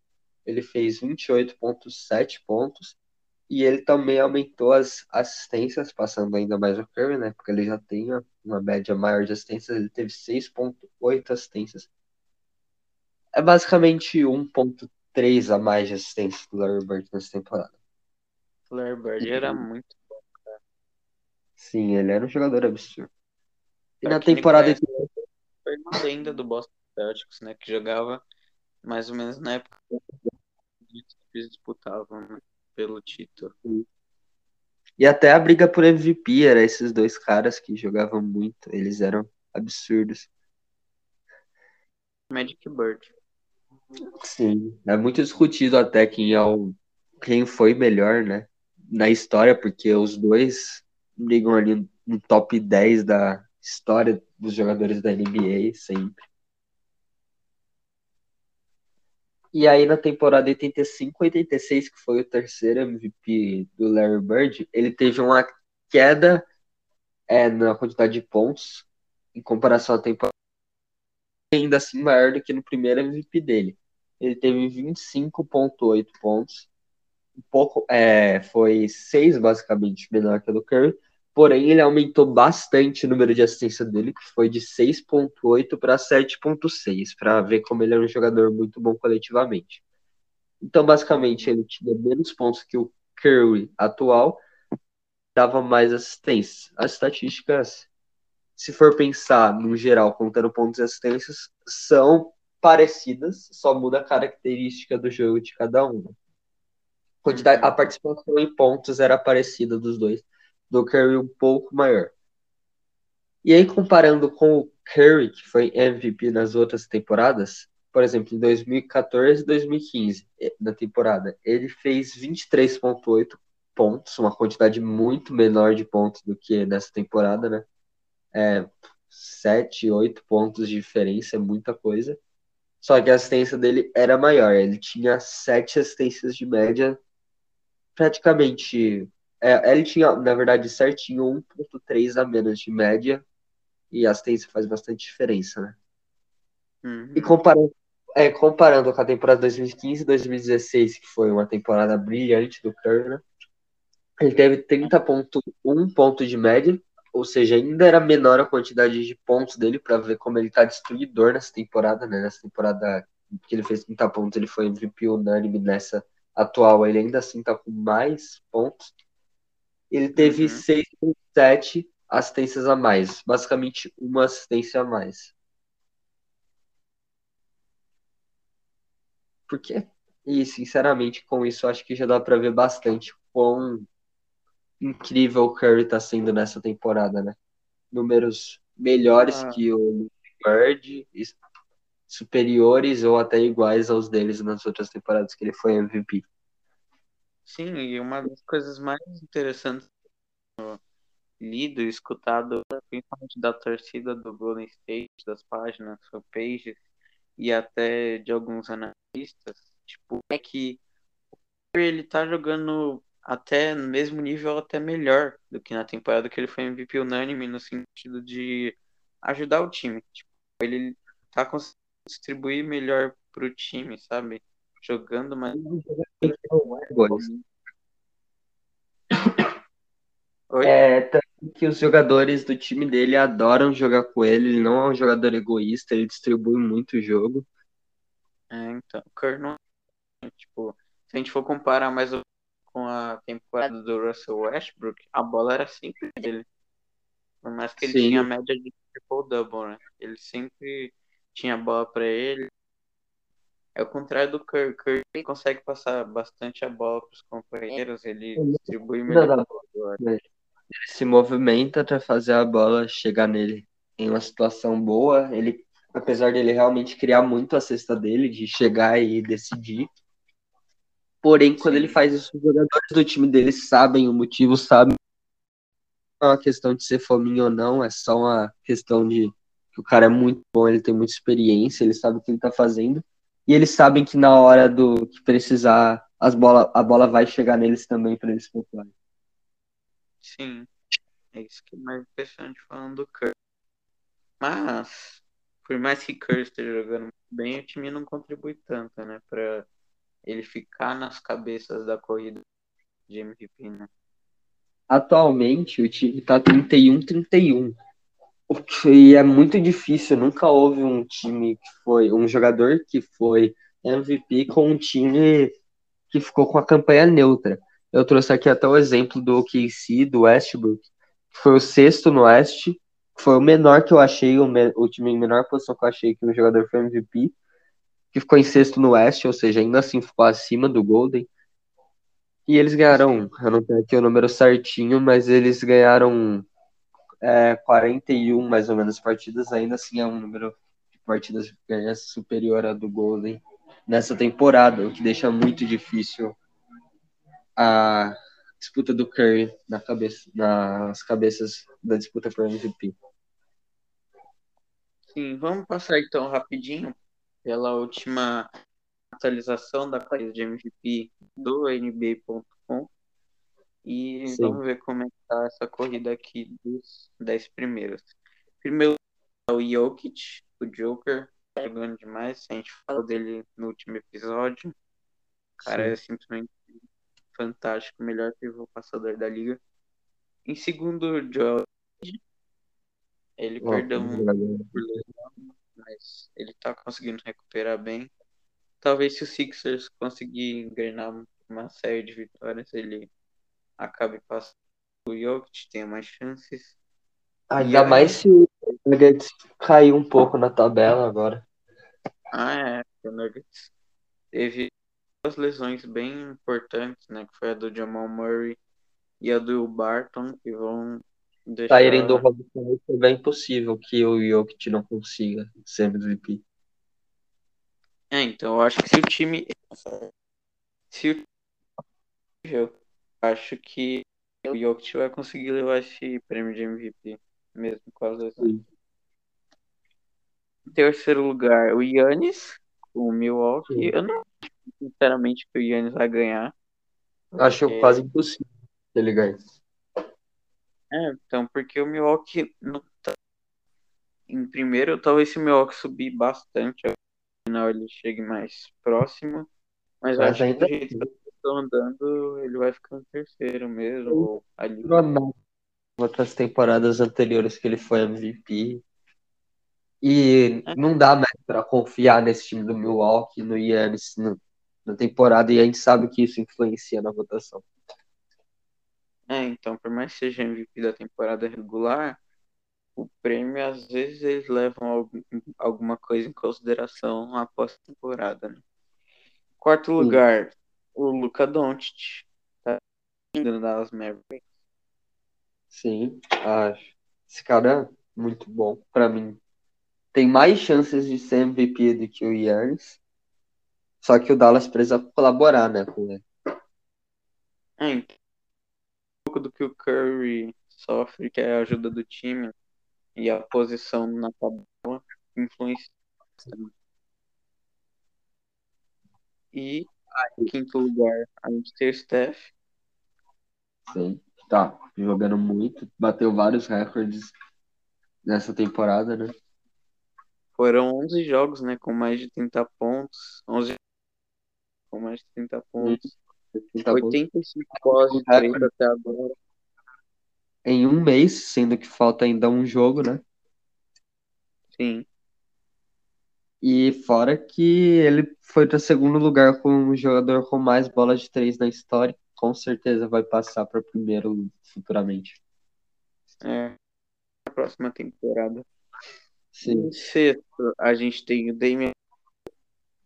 Ele fez 28,7 pontos. E ele também aumentou as assistências, passando ainda mais o Curry, né? Porque ele já tem uma média maior de assistências. Ele teve 6,8 assistências. É basicamente 1,3 a mais de assistências do Larry Bird nessa temporada. O Larry Bird era muito Sim, ele era um jogador absurdo. E na temporada foi uma lenda do Boston Celtics, né? Que jogava mais ou menos na época que eles disputavam né, pelo título. E até a briga por MVP era esses dois caras que jogavam muito. Eles eram absurdos. Magic Bird. Sim, é muito discutido até quem é o quem foi melhor, né? Na história, porque os dois brigam ali no top 10 da história dos jogadores da NBA sempre. E aí na temporada 85-86, que foi o terceiro MVP do Larry Bird, ele teve uma queda é, na quantidade de pontos em comparação à temporada ainda assim maior do que no primeiro MVP dele. Ele teve 25.8 pontos, um pouco, é, foi 6 basicamente menor que a do Curry, porém ele aumentou bastante o número de assistência dele, que foi de 6.8 para 7.6, para ver como ele era um jogador muito bom coletivamente. Então, basicamente, ele tinha menos pontos que o Curry atual, dava mais assistência. As estatísticas, se for pensar no geral, contando pontos e assistências, são parecidas, só muda a característica do jogo de cada um. A participação em pontos era parecida dos dois, do Curry um pouco maior. E aí, comparando com o Curry, que foi MVP nas outras temporadas, por exemplo, em 2014 e 2015, na temporada, ele fez 23,8 pontos, uma quantidade muito menor de pontos do que nessa temporada, né? É, 7, 8 pontos de diferença, é muita coisa. Só que a assistência dele era maior, ele tinha 7 assistências de média, praticamente. É, ele tinha, na verdade, certinho 1,3 a menos de média, e a assistência faz bastante diferença, né? Uhum. E comparando, é, comparando com a temporada 2015 e 2016, que foi uma temporada brilhante do Curry, né? Ele teve 30.1 pontos de média, ou seja, ainda era menor a quantidade de pontos dele para ver como ele tá destruidor nessa temporada, né? Nessa temporada que ele fez 30 pontos, ele foi MVP unânime nessa atual, ele ainda assim tá com mais pontos. Ele teve Uhum. 6.7 assistências a mais, basicamente uma assistência a mais. Por quê? E, sinceramente, com isso, acho que já dá para ver bastante quão incrível o Curry tá sendo nessa temporada, né? Números melhores Ah. que o Bird, superiores ou até iguais aos deles nas outras temporadas que ele foi MVP. Sim, e uma das coisas mais interessantes lido e escutado, principalmente da torcida do Golden State, das páginas, fanpages e até de alguns analistas, tipo, é que ele tá jogando até no mesmo nível, até melhor do que na temporada que ele foi MVP unânime, no sentido de ajudar o time. Tipo, ele tá conseguindo distribuir melhor pro time, sabe? Jogando mais. Oi? É, tanto que os jogadores do time dele adoram jogar com ele, ele não é um jogador egoísta, ele distribui muito o jogo. É, então, o é, tipo, se a gente for comparar mais com a temporada do Russell Westbrook, a bola era sempre dele. Por mais que ele Sim. tinha média de triple-double, né? Ele sempre tinha bola para ele. É o contrário do Curry. Curry consegue passar bastante a bola para os companheiros, ele distribui melhor. Ele se movimenta para fazer a bola chegar nele em uma situação boa. Ele apesar dele realmente criar muito a cesta dele, de chegar e decidir. Porém, quando Sim. ele faz isso, os jogadores do time dele sabem o motivo, sabem. Não é uma questão de ser fominha ou não, é só uma questão de que o cara é muito bom, ele tem muita experiência, ele sabe o que ele tá fazendo. E eles sabem que na hora do que precisar, as bola, a bola vai chegar neles também para eles pontuarem. Sim. É isso que é mais impressionante falando do Curry. Mas, por mais que Curry esteja jogando bem, o time não contribui tanto, né? Pra ele ficar nas cabeças da corrida de MVP, né? Atualmente, o time tá 31-31. O que é muito difícil, nunca houve um time que foi, um jogador que foi MVP com um time que ficou com a campanha neutra. Eu trouxe aqui até o exemplo do OKC, do Westbrook, que foi o sexto no Oeste, foi o menor que eu achei, o, me- o time em menor posição que eu achei que o jogador foi MVP, que ficou em sexto no Oeste, ou seja, ainda assim ficou acima do Golden. E eles ganharam, eu não tenho aqui o número certinho, mas eles ganharam é, 41 mais ou menos partidas, ainda assim é um número de partidas ganhas superior à do Golden nessa temporada, o que deixa muito difícil a disputa do Curry na cabeça, nas cabeças da disputa por MVP. Sim, vamos passar então rapidinho pela última atualização da corrida de MVP do NBA.com e Sim. vamos ver como é que tá essa corrida aqui dos 10 primeiros. Primeiro é o Jokic, o Joker, tá jogando demais, a gente falou dele no último episódio. O cara é simplesmente fantástico, melhor pivô passador da liga. Em segundo, o Joel. Ele Ó, perdeu um mas ele tá conseguindo recuperar bem. Talvez se o Sixers conseguir engrenar uma série de vitórias, ele acabe passando o Jokic, tenha mais chances. Ainda aí- mais se o Nuggets cair um pouco na tabela agora. Ah, é, o Nuggets teve duas lesões bem importantes, né? Que foi a do Jamal Murray e a do Barton, que vão deixar... Saírem do Robinson é bem possível que o Jokic não consiga ser MVP. É, então eu acho que se o time. Se o acho que o Jokic vai conseguir levar esse prêmio de MVP, mesmo com as lesões. Sim. Em terceiro lugar, o Yannis, o Milwaukee. Sim. Eu não acho, sinceramente, que o Yannis vai ganhar. Acho porque- quase impossível que ele ganhe. É, então, porque o Milwaukee não tá. Em primeiro, talvez se o Milwaukee subir bastante, no final ele chegue mais próximo. Mas, Mas acho ainda que do jeito eles estão andando, ele vai ficar em terceiro mesmo, Sim. ali. Outras temporadas anteriores que ele foi MVP. E não dá mais pra confiar nesse time do Milwaukee, no Yannis, no- na temporada, e a gente sabe que isso influencia na votação. É, então, por mais que seja MVP da temporada regular, o prêmio, às vezes, eles levam algum- alguma coisa em consideração após a temporada, né? Quarto lugar, o Luka Doncic. Tá indo no Dallas Mavericks. Sim, acho. Esse cara é muito bom pra mim. Tem mais chances de ser MVP do que o Yannis. Só que o Dallas precisa colaborar, né, com ele. É, um pouco do que o Curry sofre, que é a ajuda do time e a posição na tabela, influencia bastante. E, em quinto lugar, a gente tem o Steph. Sim, tá jogando muito, bateu vários recordes nessa temporada, né? Foram 11 jogos, né, com mais de 30 pontos. 11 com mais de 30 pontos. Tá bom. 85 pós de três até agora. Em um mês, sendo que falta ainda um jogo, né? Sim. E fora que ele foi para segundo lugar como o jogador com mais bolas de três na história. Com certeza vai passar para primeiro futuramente. É. Na próxima temporada. Sim, Em sexto, a gente tem o Damian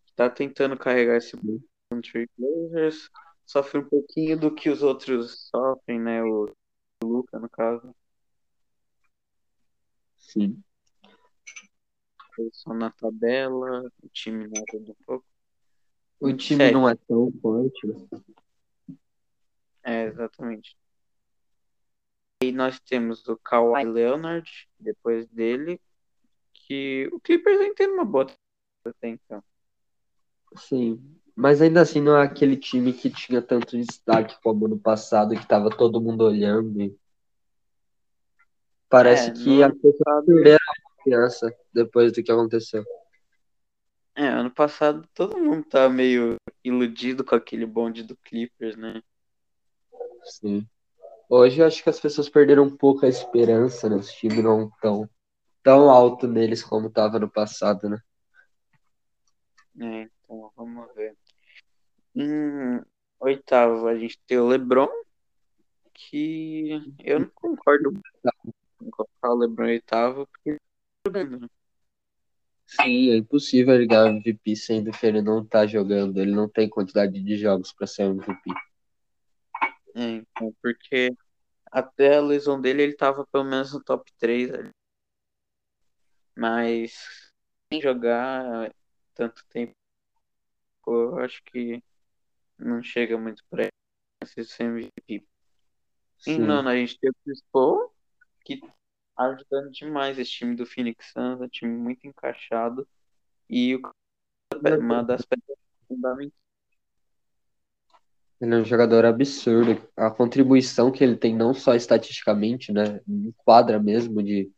que tá tentando carregar esse Trail Blazers. Sofre um pouquinho do que os outros sofrem, né? O Luca, no caso. sim. Posição na tabela, o time não ajuda um pouco. O time não é tão forte. Né? É, exatamente. E nós temos o Kawhi Leonard, depois dele, que o Clippers ainda tem uma boa até então. Sim, mas ainda assim não é aquele time que tinha tanto destaque como ano passado, que tava todo mundo olhando. Parece É, que no a pessoa perderam confiança depois do que aconteceu. É, ano passado todo mundo tá meio iludido com aquele bonde do Clippers, né? Sim. Hoje eu acho que as pessoas perderam um pouco a esperança, né? Os times não tão tão alto neles como tava no passado, né? É, então vamos ver. Em oitavo a gente tem o LeBron, que eu não concordo com o LeBron oitavo, porque jogando, né? Sim, é impossível ganhar MVP sendo que ele não tá jogando, ele não tem quantidade de jogos para ser MVP. É, então, porque até a lesão dele ele tava pelo menos no top 3 ali. Mas sem jogar tanto tempo, eu acho que não chega muito pra ele ser MVP. Sim. nono a gente tem o Chris Paul, que ajudando demais esse time do Phoenix Suns, é um time muito encaixado. E o- uma das peças fundamentais. Ele é um jogador absurdo. A contribuição que ele tem, não só estatisticamente, né? Em quadra mesmo, de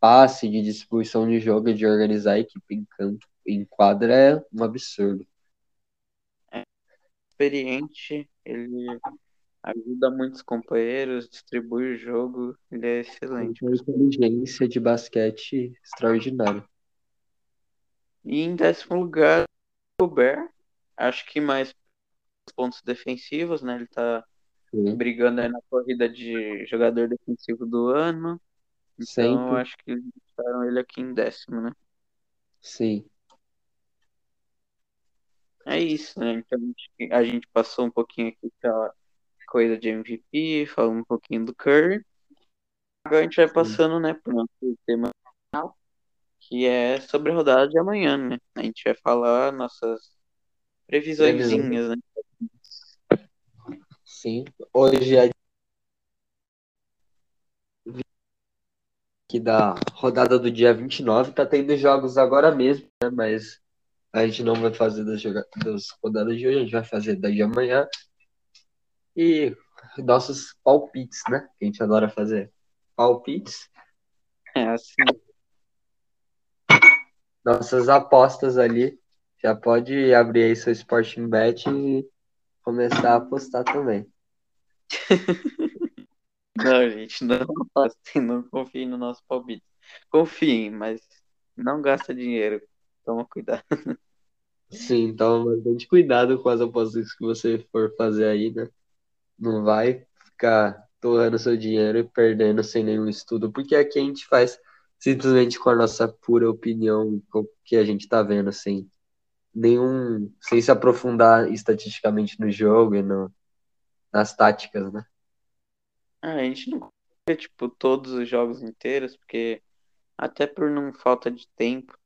passe, de distribuição de jogo, e de organizar a equipe em campo, em quadra, é um absurdo. Experiente, ele ajuda muitos companheiros, distribui o jogo, ele é Ele excelente. tem uma inteligência de basquete extraordinária. E em décimo lugar, o Gobert, acho que mais pontos defensivos, né? Ele tá Sim. brigando aí na corrida de jogador defensivo do ano. Então, Sempre. acho que eles deixaram ele aqui em décimo, né? Sim. É isso, né? Então, a gente passou um pouquinho aqui pela coisa de MVP, falou um pouquinho do Curry. Agora a gente vai passando, né, pro nosso tema final, que é sobre a rodada de amanhã, né? A gente vai falar nossas previsõezinhas, né? Sim. Hoje é que da rodada do dia 29 tá tendo jogos agora mesmo, né? Mas a gente não vai fazer das, joga... das rodadas de hoje, a gente vai fazer da de amanhã. E nossos palpites, né? Que a gente adora fazer. Palpites, É assim, nossas apostas ali. Já pode abrir aí seu Sporting Bet e começar a apostar também. não, gente, não apostem, não confiem no nosso palpite. Confiem, mas não gasta dinheiro. Toma cuidado. Sim, toma bastante cuidado com as apostas que você for fazer aí, né? Não vai ficar torrando seu dinheiro e perdendo sem nenhum estudo, porque aqui a gente faz simplesmente com a nossa pura opinião, com o que a gente tá vendo, sem nenhum, sem se aprofundar estatisticamente no jogo e no, nas táticas, né? Ah, a gente não vê, tipo, todos os jogos inteiros, porque até por não falta de tempo,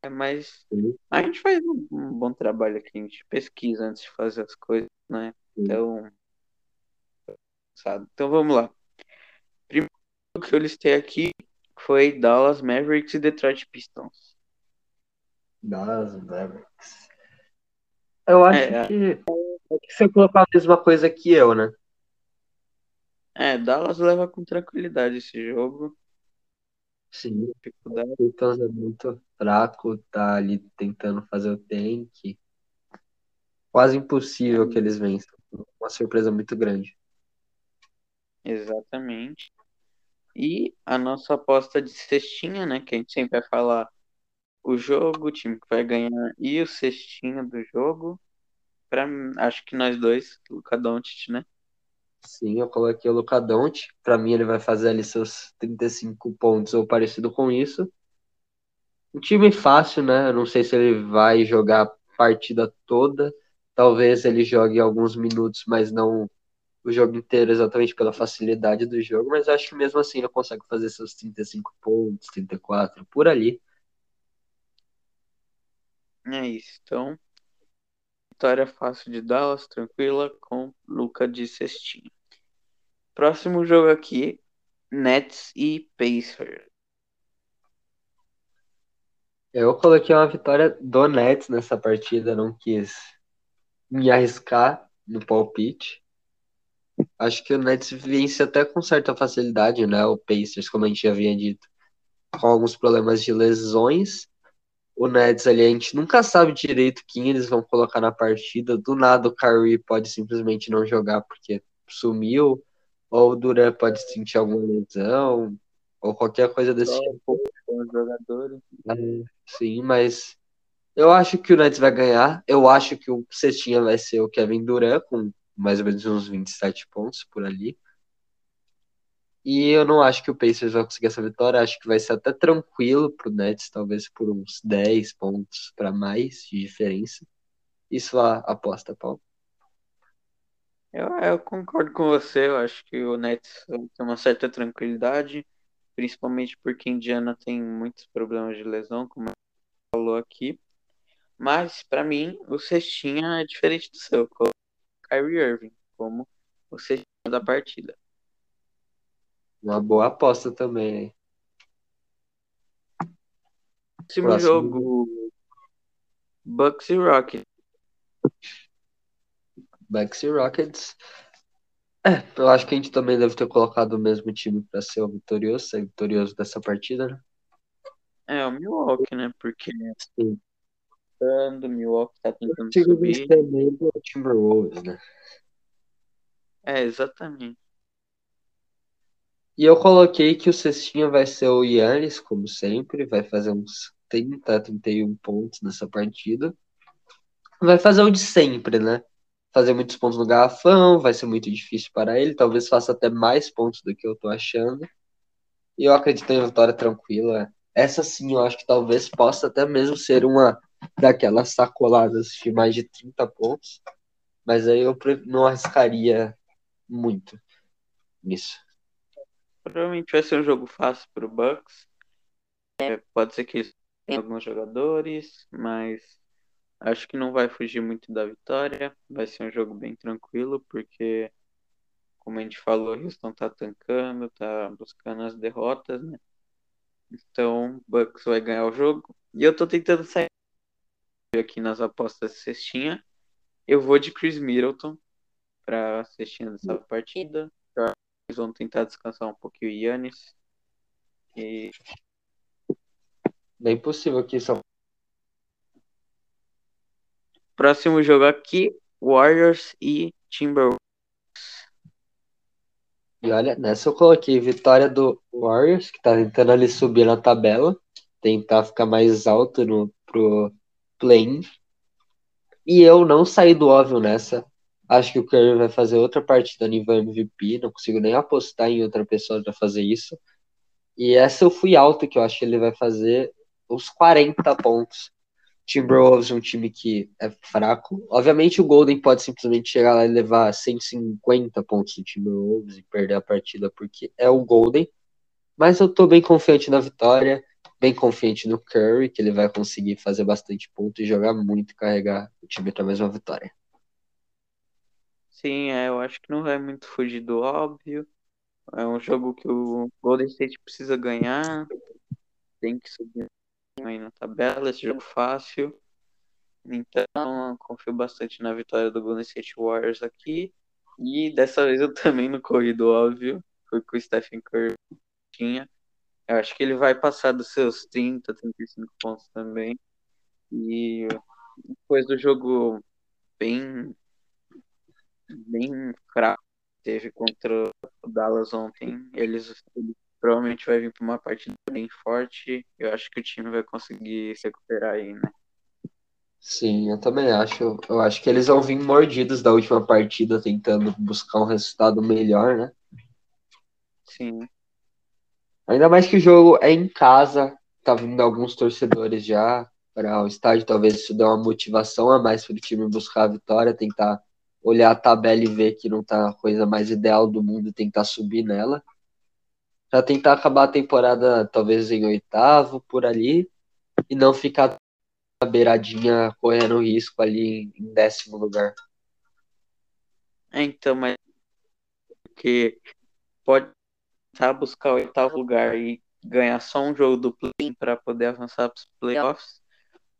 é mais. Sim. A gente faz um, um bom trabalho aqui, a gente pesquisa antes de fazer as coisas, né? Então. Sabe? Então vamos lá. Primeiro que eu listei aqui foi Dallas Mavericks e Detroit Pistons. Das Mavericks. Eu acho É, que, é que você colocou a mesma coisa que eu, né? É, Dallas leva com tranquilidade esse jogo. Sim. Dificuldade. O Pistons é muito fraco, tá ali tentando fazer o tank. Quase impossível que eles vençam. Uma surpresa muito grande. Exatamente. E a nossa aposta de cestinha, né? Que a gente sempre vai falar o jogo, o time que vai ganhar e o cestinha do jogo. Pra, acho que nós dois, Doncic, né? Sim, eu coloquei o Luka Doncic. Pra mim, ele vai fazer ali seus 35 pontos ou parecido com isso. Um time fácil, né? Eu não sei se ele vai jogar a partida toda. Talvez ele jogue alguns minutos, mas não o jogo inteiro exatamente pela facilidade do jogo, mas acho que mesmo assim ele consegue fazer seus 35 pontos, 34, por ali. É isso. Então, vitória fácil de Dallas, tranquila, com Luca de cestinha. Próximo jogo aqui, Nets e Pacers. Eu coloquei uma vitória do Nets nessa partida, não quis me arriscar no palpite. Acho que o Nets vence até com certa facilidade, né? O Pacers, como a gente já havia dito, com alguns problemas de lesões. O Nets ali, a gente nunca sabe direito quem eles vão colocar na partida. Do nada o Kyrie pode simplesmente não jogar porque sumiu, ou o Durant pode sentir alguma lesão, ou qualquer coisa desse Só tipo. Os jogadores. É, sim, mas eu acho que o Nets vai ganhar. Eu acho que o cestinha vai ser o Kevin Durant, com mais ou menos uns 27 pontos por ali. E eu não acho que o Pacers vai conseguir essa vitória. Acho que vai ser até tranquilo pro Nets, talvez por uns 10 pontos para mais de diferença. Isso a aposta, Paulo. Eu, eu concordo com você. Eu acho que o Nets tem uma certa tranquilidade, principalmente porque Indiana tem muitos problemas de lesão, como falou aqui. Mas, para mim, o cestinha é diferente do seu. Kyrie Irving, como o cestinha da partida. Uma boa aposta também. Próximo Próximo jogo, Bucks e Rockets. Bucks e Rockets. É, eu acho que a gente também deve ter colocado o mesmo time para ser o vitorioso, ser vitorioso dessa partida, né? É, o Milwaukee, né? Porque Sim. O Milwaukee tá tentando O subir. do Timberwolves, né? É, exatamente. E eu coloquei que o cestinha vai ser o Yannis, como sempre, vai fazer uns 30, 31 pontos nessa partida. Vai fazer o de sempre, né? Fazer muitos pontos no garrafão, vai ser muito difícil para ele, talvez faça até mais pontos do que eu tô achando. E eu acredito em vitória tranquila. Essa sim, eu acho que talvez possa até mesmo ser uma daquelas sacoladas de mais de 30 pontos. Mas aí eu não arriscaria muito nisso. Provavelmente vai ser um jogo fácil pro Bucks. É, pode ser que eles tenham alguns jogadores, mas acho que não vai fugir muito da vitória. Vai ser um jogo bem tranquilo, porque, como a gente falou, o Houston tá tancando, tá buscando as derrotas, né? Então, o Bucks vai ganhar o jogo. E eu tô tentando sair aqui nas apostas de cestinha. Eu vou de Chris Middleton pra cestinha dessa partida. Eles vão tentar descansar um pouquinho o Yannis. E Bem possível que isso próximo jogo aqui, Warriors e Timberwolves. E olha, nessa eu coloquei vitória do Warriors, que tá tentando ali subir na tabela, tentar ficar mais alto no, pro play-in. E eu não saí do óbvio nessa. Acho que o Curry vai fazer outra partida nível MVP, não consigo nem apostar em outra pessoa para fazer isso. E essa eu fui alto, que eu acho que ele vai fazer uns 40 pontos. Timberwolves é um time que é fraco. Obviamente o Golden pode simplesmente chegar lá e levar 150 pontos do Timberwolves e perder a partida porque é o Golden. Mas eu tô bem confiante na vitória, bem confiante no Curry, que ele vai conseguir fazer bastante ponto e jogar muito carregar o time para mais uma vitória. Sim, é, eu acho que não vai muito fugir do óbvio. É um jogo que o Golden State precisa ganhar. Tem que subir aí na tabela, esse jogo fácil. Então, confio bastante na vitória do Golden State Warriors aqui. E dessa vez eu também não corri do óbvio. Foi com o Stephen Curry tinha. Eu acho que ele vai passar dos seus 30, 35 pontos também. E depois do jogo bem bem fraco que teve contra o Dallas ontem, eles ele provavelmente vai vir para uma partida bem forte. Eu acho que o time vai conseguir se recuperar aí, né? Sim, eu também acho. Eu acho que eles vão vir mordidos da última partida, tentando buscar um resultado melhor, né? Sim. Ainda mais que o jogo é em casa, tá vindo alguns torcedores já para o estádio, talvez isso dê uma motivação a mais para o time buscar a vitória, tentar olhar a tabela e ver que não tá a coisa mais ideal do mundo tentar subir nela. Pra tentar acabar a temporada talvez em oitavo, por ali, e não ficar na beiradinha correndo risco ali em décimo lugar. É, então, mas porque pode tentar buscar o oitavo lugar e ganhar só um jogo do play para poder avançar para os playoffs,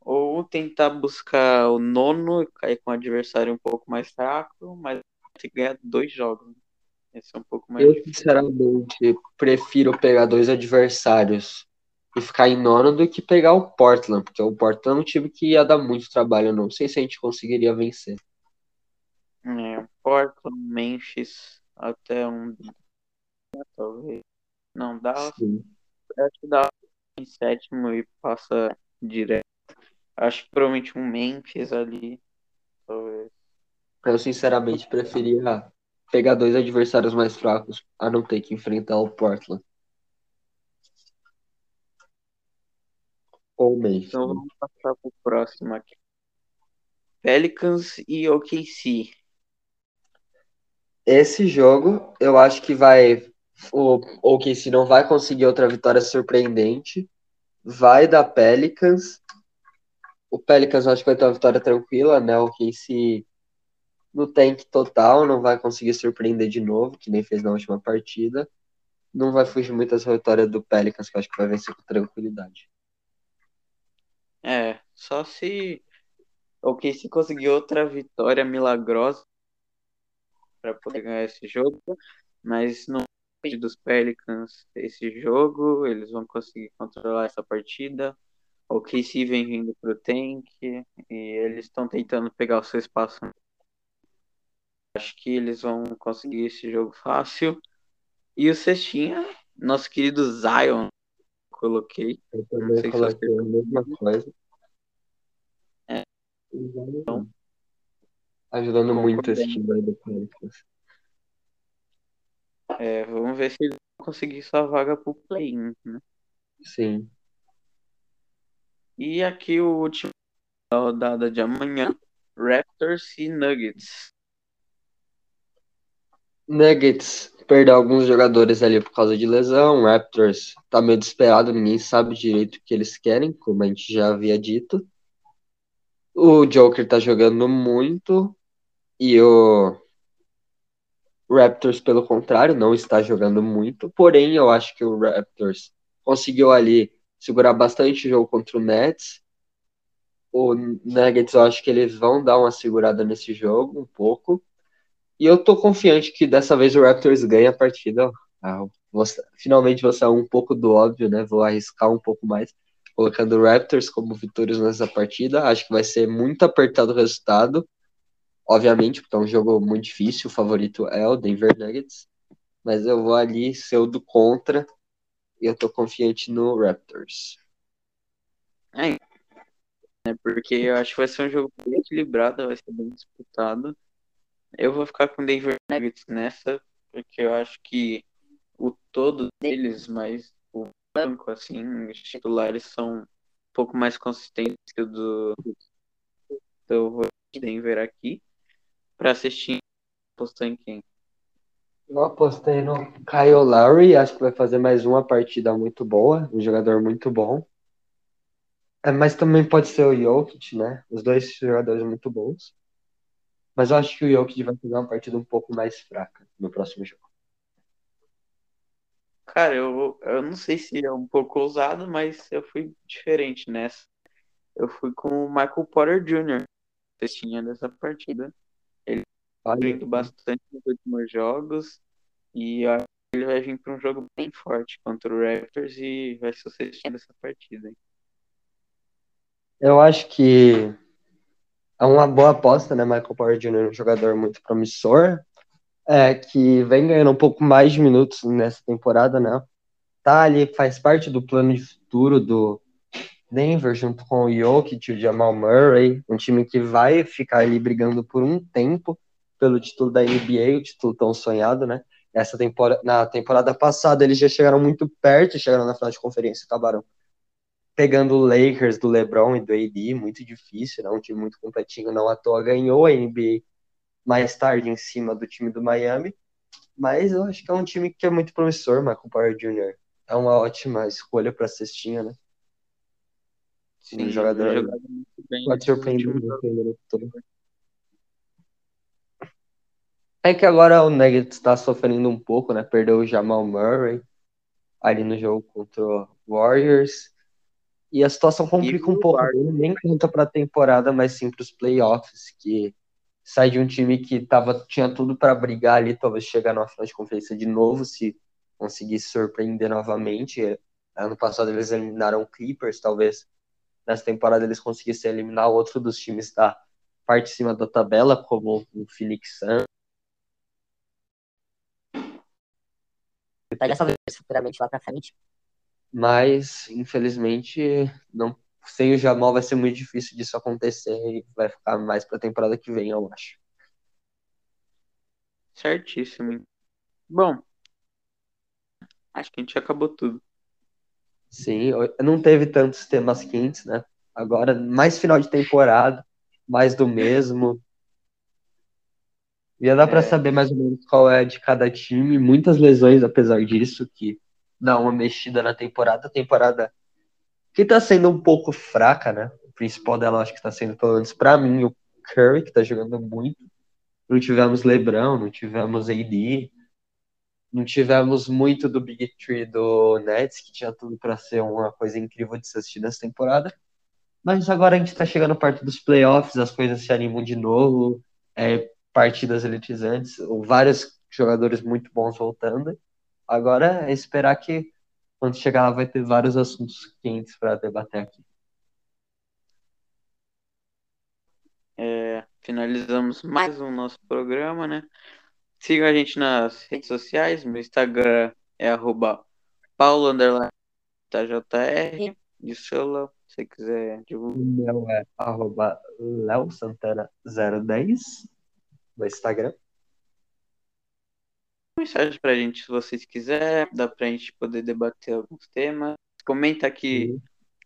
ou tentar buscar o nono e cair com um adversário um pouco mais fraco, mas ter que ganhar dois jogos. Esse é um pouco mais Eu, difícil. sinceramente, prefiro pegar dois adversários e ficar em nono do que pegar o Portland, porque o Portland é um time que ia dar muito trabalho. Não sei se a gente conseguiria vencer. É, Portland, Memphis, até um. Talvez. Não, Dallas. Sim. Acho que Dallas em sétimo e passa direto. Acho que provavelmente um Memphis ali. Talvez. Eu, sinceramente, preferia pegar dois adversários mais fracos a não ter que enfrentar o Portland. Ou Memphis. Então vamos passar pro próximo aqui. Pelicans e OKC. Esse jogo, eu acho que vai. O OKC não vai conseguir outra vitória surpreendente. Vai dar Pelicans. O Pelicans acho que vai ter uma vitória tranquila, né? O OKC no tank total, não vai conseguir surpreender de novo, que nem fez na última partida. Não vai fugir muito essa vitória do Pelicans, que eu acho que vai vencer com tranquilidade. É, só se o OKC conseguir outra vitória milagrosa para poder ganhar esse jogo, mas não depende dos Pelicans esse jogo, eles vão conseguir controlar essa partida. O OKC vem vindo pro tank e eles estão tentando pegar o seu espaço. Acho que eles vão conseguir esse jogo fácil. E o Cestinha, nosso querido Zion, coloquei. Eu também sei se coloquei você- a mesma coisa. É. Então, Ajudando Concordo. muito esse time aí do Pelicans. É, vamos ver se vão conseguir sua vaga pro play-in, né? Sim. E aqui o último da rodada de amanhã, Raptors e Nuggets. Nuggets perdeu alguns jogadores ali por causa de lesão. Raptors tá meio desesperado, ninguém sabe direito o que eles querem, como a gente já havia dito. O Joker tá jogando muito e o Raptors, pelo contrário, não está jogando muito. Porém, eu acho que o Raptors conseguiu ali segurar bastante o jogo contra o Nets. O Nuggets, eu acho que eles vão dar uma segurada nesse jogo, um pouco. E eu tô confiante que dessa vez o Raptors ganha a partida. Ah, vou- finalmente vou sair um pouco do óbvio, né? Vou arriscar um pouco mais, colocando o Raptors como vitorioso nessa partida. Acho que vai ser muito apertado o resultado. Obviamente, porque é um jogo muito difícil. O favorito é o Denver Nuggets. Mas eu vou ali ser o do contra. E eu tô confiante no Raptors. né? Porque eu acho que vai ser um jogo bem equilibrado, vai ser bem disputado. Eu vou ficar com o Denver Nuggets nessa, porque eu acho que o todo deles, mas o banco, assim, os titulares são um pouco mais consistentes que o do. Vou de Denver aqui. Pra assistir, postou em quem? Eu apostei no Kyle Lowry, acho que vai fazer mais uma partida muito boa, um jogador muito bom. É, mas também pode ser o Jokic, né? Os dois jogadores muito bons. Mas eu acho que o Jokic vai fazer uma partida um pouco mais fraca no próximo jogo. Cara, eu, eu não sei se é um pouco ousado, mas eu fui diferente nessa. Eu fui com o Michael Porter Jr. Testinha dessa partida. Olha, Vindo bastante nos últimos jogos. E eu acho que ele vai vir para um jogo bem forte contra o Raptors e vai ser o cestinha dessa partida. hein? eu acho que é uma boa aposta, né? Michael Porter Jr. é um jogador muito promissor, é, que vem ganhando um pouco mais de minutos nessa temporada, né? Tá ali, faz parte do plano de futuro do Denver, junto com o Jokic e o Jamal Murray, um time que vai ficar ali brigando por um tempo pelo título da NBA, o título tão sonhado, né? Essa temporada, na temporada passada eles já chegaram muito perto, chegaram na final de conferência, acabaram pegando o Lakers do LeBron e do AD, muito difícil, né? Um time muito completinho, não à toa ganhou a NBA mais tarde em cima do time do Miami. Mas eu acho que é um time que é muito promissor, Michael Porter Jr. É uma ótima escolha para cestinha, né? Sim, um jogador, jogador muito bem. Pode surpreender É que agora o Nuggets está sofrendo um pouco, né? Perdeu o Jamal Murray ali no jogo contra o Warriors. E a situação complica um pouco, nem conta para a temporada, mas sim para os playoffs, que sai de um time que tava, tinha tudo para brigar ali, talvez chegar na final de conferência de novo, se conseguisse surpreender novamente. Ano passado eles eliminaram o Clippers, talvez nessa temporada eles conseguissem eliminar outro dos times da parte de cima da tabela, como o Phoenix Suns. Pega essa vez futuramente lá pra frente. Mas, infelizmente, não sem o Jamal vai ser muito difícil disso acontecer e vai ficar mais pra temporada que vem, eu acho. Certíssimo. Bom, acho que a gente acabou tudo. Sim, não teve tantos temas quentes, né? Agora, mais final de temporada, mais do mesmo. Já dá é... para saber mais ou menos qual é de cada time. Muitas lesões, apesar disso, que dá uma mexida na temporada. A temporada que tá sendo um pouco fraca, né? O principal dela, acho que tá sendo, pelo menos pra mim, o Curry, que tá jogando muito. Não tivemos LeBron, não tivemos AD, não tivemos muito do Big Tree do Nets, que tinha tudo para ser uma coisa incrível de se assistir nessa temporada. Mas agora a gente está chegando perto dos playoffs, as coisas se animam de novo, é, partidas eletrizantes, vários jogadores muito bons voltando. Agora é esperar que quando chegar lá vai ter vários assuntos quentes para debater aqui. É, finalizamos mais um nosso programa, né? Siga a gente nas redes sociais. Meu Instagram é arroba paulo__tajr. E o seu, se você quiser divulgar. O meu é arroba leosantana010 no Instagram. Mensagem pra gente se vocês quiserem. Dá pra gente poder debater alguns temas. Comenta aqui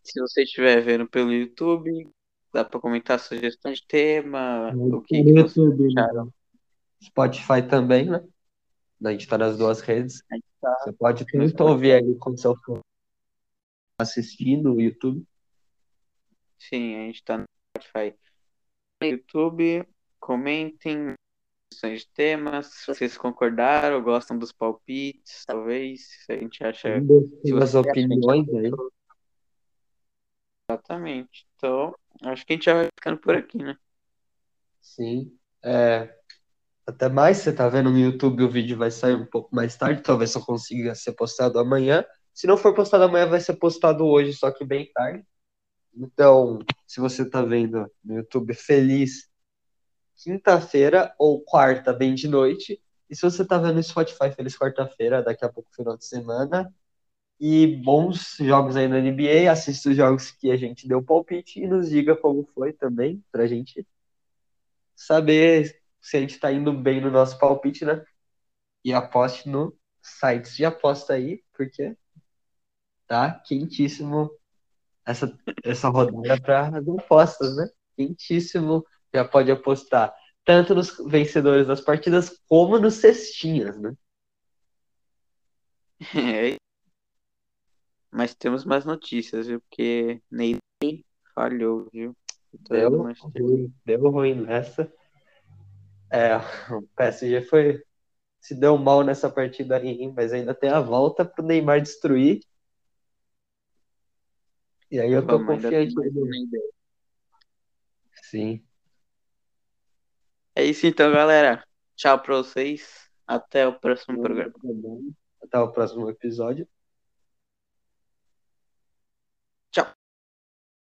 se você estiver vendo pelo YouTube. Dá pra comentar sugestões de tema. o que, YouTube, né? acharam. Spotify também, né? A gente tá nas duas redes. Tá... Você pode tanto ouvir ali com seu fone assistindo o YouTube. Sim, a gente tá no Spotify. No YouTube, comentem de temas, se vocês concordaram, gostam dos palpites, talvez, se a gente acha... As opiniões aí. Exatamente. Então, acho que a gente já vai ficando por aqui, né? Sim. É, até mais, você tá vendo no YouTube, o vídeo vai sair um pouco mais tarde, talvez só consiga ser postado amanhã. Se não for postado amanhã, vai ser postado hoje, só que bem tarde. Então, se você tá vendo no YouTube feliz quinta-feira ou quarta, bem de noite. E se você tá vendo no Spotify, feliz quarta-feira, daqui a pouco final de semana. E bons jogos aí na NBA, assista os jogos que a gente deu palpite e nos diga como foi também, pra gente saber se a gente está indo bem no nosso palpite, né? E aposte no sites de aposta aí, porque tá quentíssimo essa, essa rodada para as apostas, né? Quentíssimo. Já pode apostar tanto nos vencedores das partidas como nos cestinhas, né? É. Mas temos mais notícias, viu? Porque Ney falhou, viu? Deu ruim, deu ruim nessa. É, o PSG foi se deu mal nessa partida aí, mas ainda tem a volta pro Neymar destruir. E aí eu tô Vamos, confiante. Sim. É isso então, galera. Tchau pra vocês. Até o próximo programa. Até o próximo episódio.